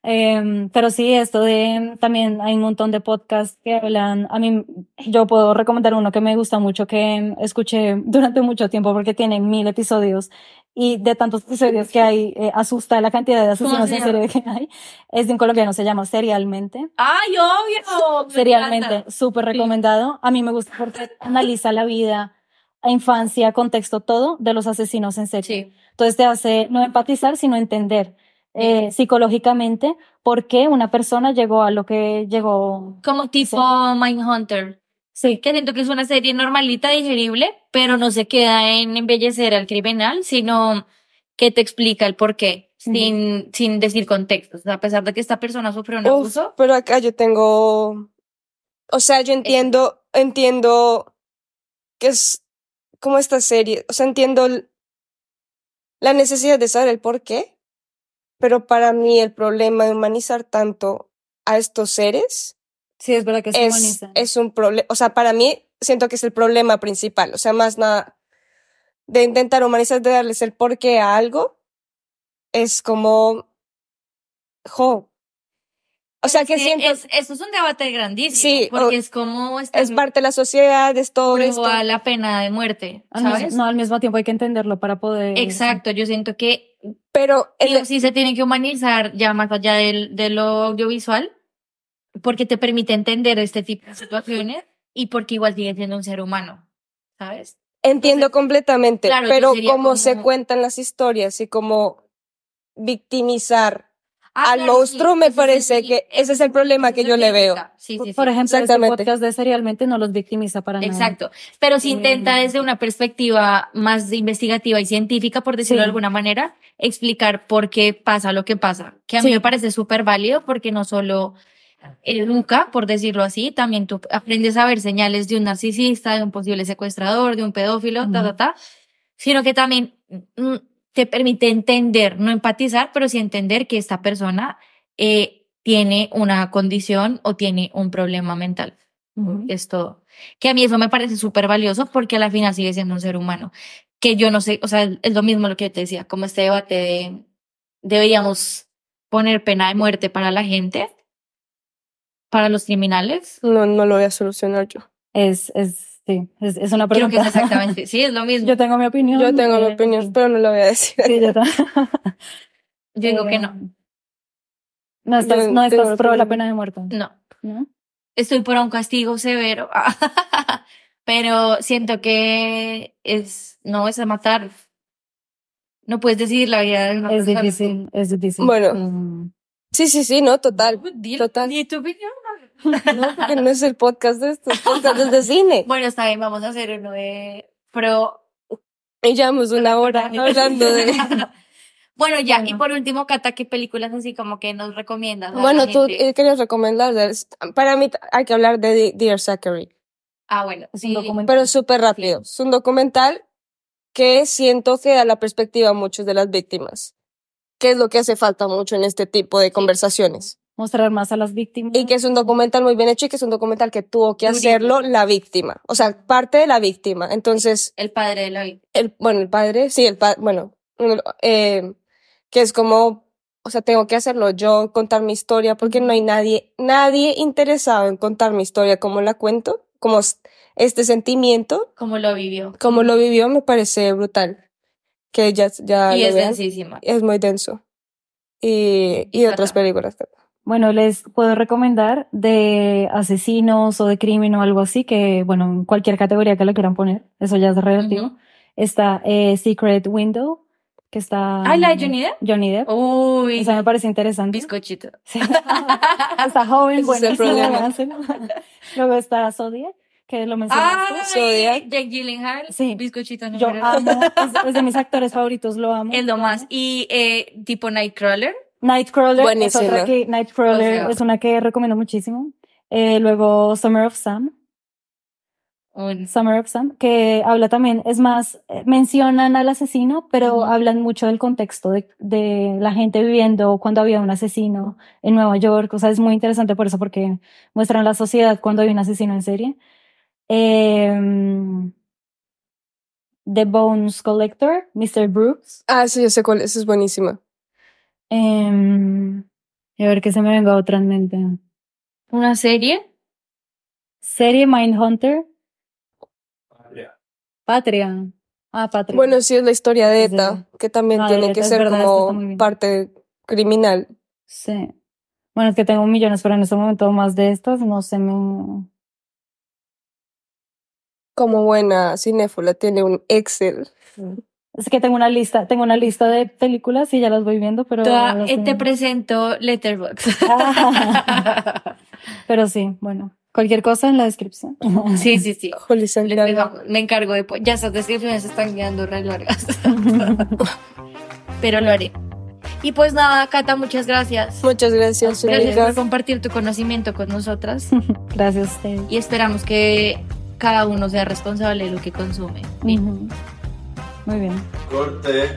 Em, pero sí, esto de también hay un montón de podcasts que hablan. A mí, yo puedo recomendar uno que me gusta mucho, que escuché durante mucho tiempo porque tiene mil episodios y de tantos episodios que hay, eh, asusta la cantidad de ¿Cómo asesinos se en serie que hay. Es de un colombiano, se llama Serialmente. ¡Ay, obvio! me Serialmente, súper recomendado. A mí me gusta porque analiza la vida, la infancia, contexto, todo de los asesinos en serie. Sí. Entonces te hace no empatizar, sino entender eh, psicológicamente por qué una persona llegó a lo que llegó. Como tipo Mindhunter. Sí, Que siento que es una serie normalita, digerible, pero no se queda en embellecer al criminal, sino que te explica el por qué, sin, sin decir contextos. A pesar de que esta persona sufrió un Uf, abuso. pero acá yo tengo, o sea, yo entiendo, entiendo que es como esta serie, o sea, entiendo la necesidad de saber el por qué, pero para mí el problema de humanizar tanto a estos seres sí, es verdad que se es, humaniza. es un problema, o sea, para mí siento que es el problema principal, o sea, más nada de intentar humanizar, de darles el porqué a algo, es como, jo. O sea, que Sí, siento, es, eso es un debate grandísimo. Sí, porque o- es como es parte de la sociedad, es todo esto. a la pena de muerte, ¿sabes? no, al mismo tiempo hay que entenderlo para poder. Exacto, yo siento que Pero sí el- o sí se tiene que humanizar ya más allá del, de lo audiovisual, porque te permite entender este tipo de situaciones y porque igual sigue siendo un ser humano, ¿sabes? entiendo completamente, claro, pero sería cómo se como- cuentan las historias y cómo victimizar Ah, al claro, monstruo, sí, me parece que ese es el problema que yo le veo. crítica. Sí, sí, sí. Por ejemplo, este podcast de Serialmente no los victimiza para nada. Exacto. Pero sí intenta Mm. desde una perspectiva más investigativa y científica, por decirlo Sí. de alguna manera, explicar por qué pasa lo que pasa. Que a mí me parece súper válido porque no solo educa, por decirlo así, también tú aprendes a ver señales de un narcisista, de un posible secuestrador, de un pedófilo, ta, ta, ta, sino que también mm, te permite entender, no empatizar, pero sí entender que esta persona eh, tiene una condición o tiene un problema mental. Es todo. Que a mí eso me parece súper valioso porque a la final sigue siendo un ser humano. Que yo no sé, o sea, es lo mismo lo que te decía, como este debate de deberíamos poner pena de muerte para la gente, para los criminales. No, no lo voy a solucionar yo. Es, es, sí, es, es una Creo pregunta. que es exactamente, sí, es lo mismo. Yo tengo mi opinión. Yo tengo mi eh, opinión, pero no lo voy a decir. Sí, yo también. Yo digo que Eh, no, No estás, Yo no estás pro la pena de muerte. no. ¿no? Estoy por un castigo severo, pero siento que es, no es a matar. No puedes decidir la vida de una Es persona. difícil, es difícil. Bueno. Mm. Sí, sí, sí, no, total. Total. di tu opinión. No, porque no es el podcast de esto, el podcast de cine. Bueno, está bien, vamos a hacer uno de pro. Y llevamos una hora hablando de... Bueno, ya, y por último, Cata, ¿qué películas así como que nos recomiendas? Bueno, tú eh, querías recomendar, para mí hay que hablar de Dear Zachary, Ah, bueno, Es sí. un documental. pero súper rápido. Es un documental que siento que da la perspectiva a muchos de las víctimas, que es lo que hace falta mucho en este tipo de conversaciones. Mostrar más a las víctimas. Y que es un documental muy bien hecho y que es un documental que tuvo que hacerlo la víctima, o sea, parte de la víctima. Entonces, El padre de la vida. el, bueno, el padre, sí, el padre, bueno, eh, que es como, o sea, tengo que hacerlo yo, contar mi historia, porque no hay nadie, nadie interesado en contar mi historia como la cuento, como este sentimiento, ¿Cómo lo vivió? como lo vivió, me parece brutal. Que ya, ya y es vean. densísima. Es muy denso. Y, y otras Ajá. películas. Bueno, les puedo recomendar de asesinos o de crimen o algo así, que, bueno, en cualquier categoría que lo quieran poner, eso ya es relativo. Ujú. Está eh, Secret Window, que está... Ah, ¿la de Johnny Depp? Johnny Depp. Uy, Esa me parece interesante. bizcochito. Sí. está joven, Ese es. Luego está Zodiac, que lo mencionaste. Ah, Zodiac. Jake Gyllenhaal. Sí. Bizcochito Yo número amo, es, es de mis actores favoritos, lo amo. Es lo más. Y eh, tipo Nightcrawler. Nightcrawler es otra que Nightcrawler O sea. es una que recomiendo muchísimo. Eh, luego Summer of Sam, Un- Summer of Sam, que habla también, es más, eh, mencionan al asesino, pero hablan mucho del contexto de, de la gente viviendo cuando había un asesino en Nueva York. O sea, es muy interesante por eso, porque muestran la sociedad cuando hay un asesino en serie. Em, The Bones Collector, Mr. Brooks. Ah, sí, yo sé cuál es, es buenísima. Em, y a ver que se me venga otra en mente. Una serie. Serie Mindhunter. Patria. Ah, Patria. Bueno, sí es la historia de ETA, que también Ah, tiene que ETA, ser verdad, como parte criminal. Sí. Bueno, es que tengo millones, pero en este momento más de estas no se me... Como buena cinéfila, tiene un Excel. Es que tengo una lista, tengo una lista de películas y ya las voy viendo, pero... Toda- eh, tengo- te presento Letterboxd. Pero sí, bueno, cualquier cosa en la descripción. sí, sí, sí. Me encargo de... Ya esas descripciones están quedando re largas. Pero lo haré. Y pues nada, Cata, muchas gracias. Muchas gracias, Gracias por compartir tu conocimiento con nosotras. Gracias a ustedes. Y esperamos que cada uno sea responsable de lo que consume. Fin. Ujú. Muy bien. Corte.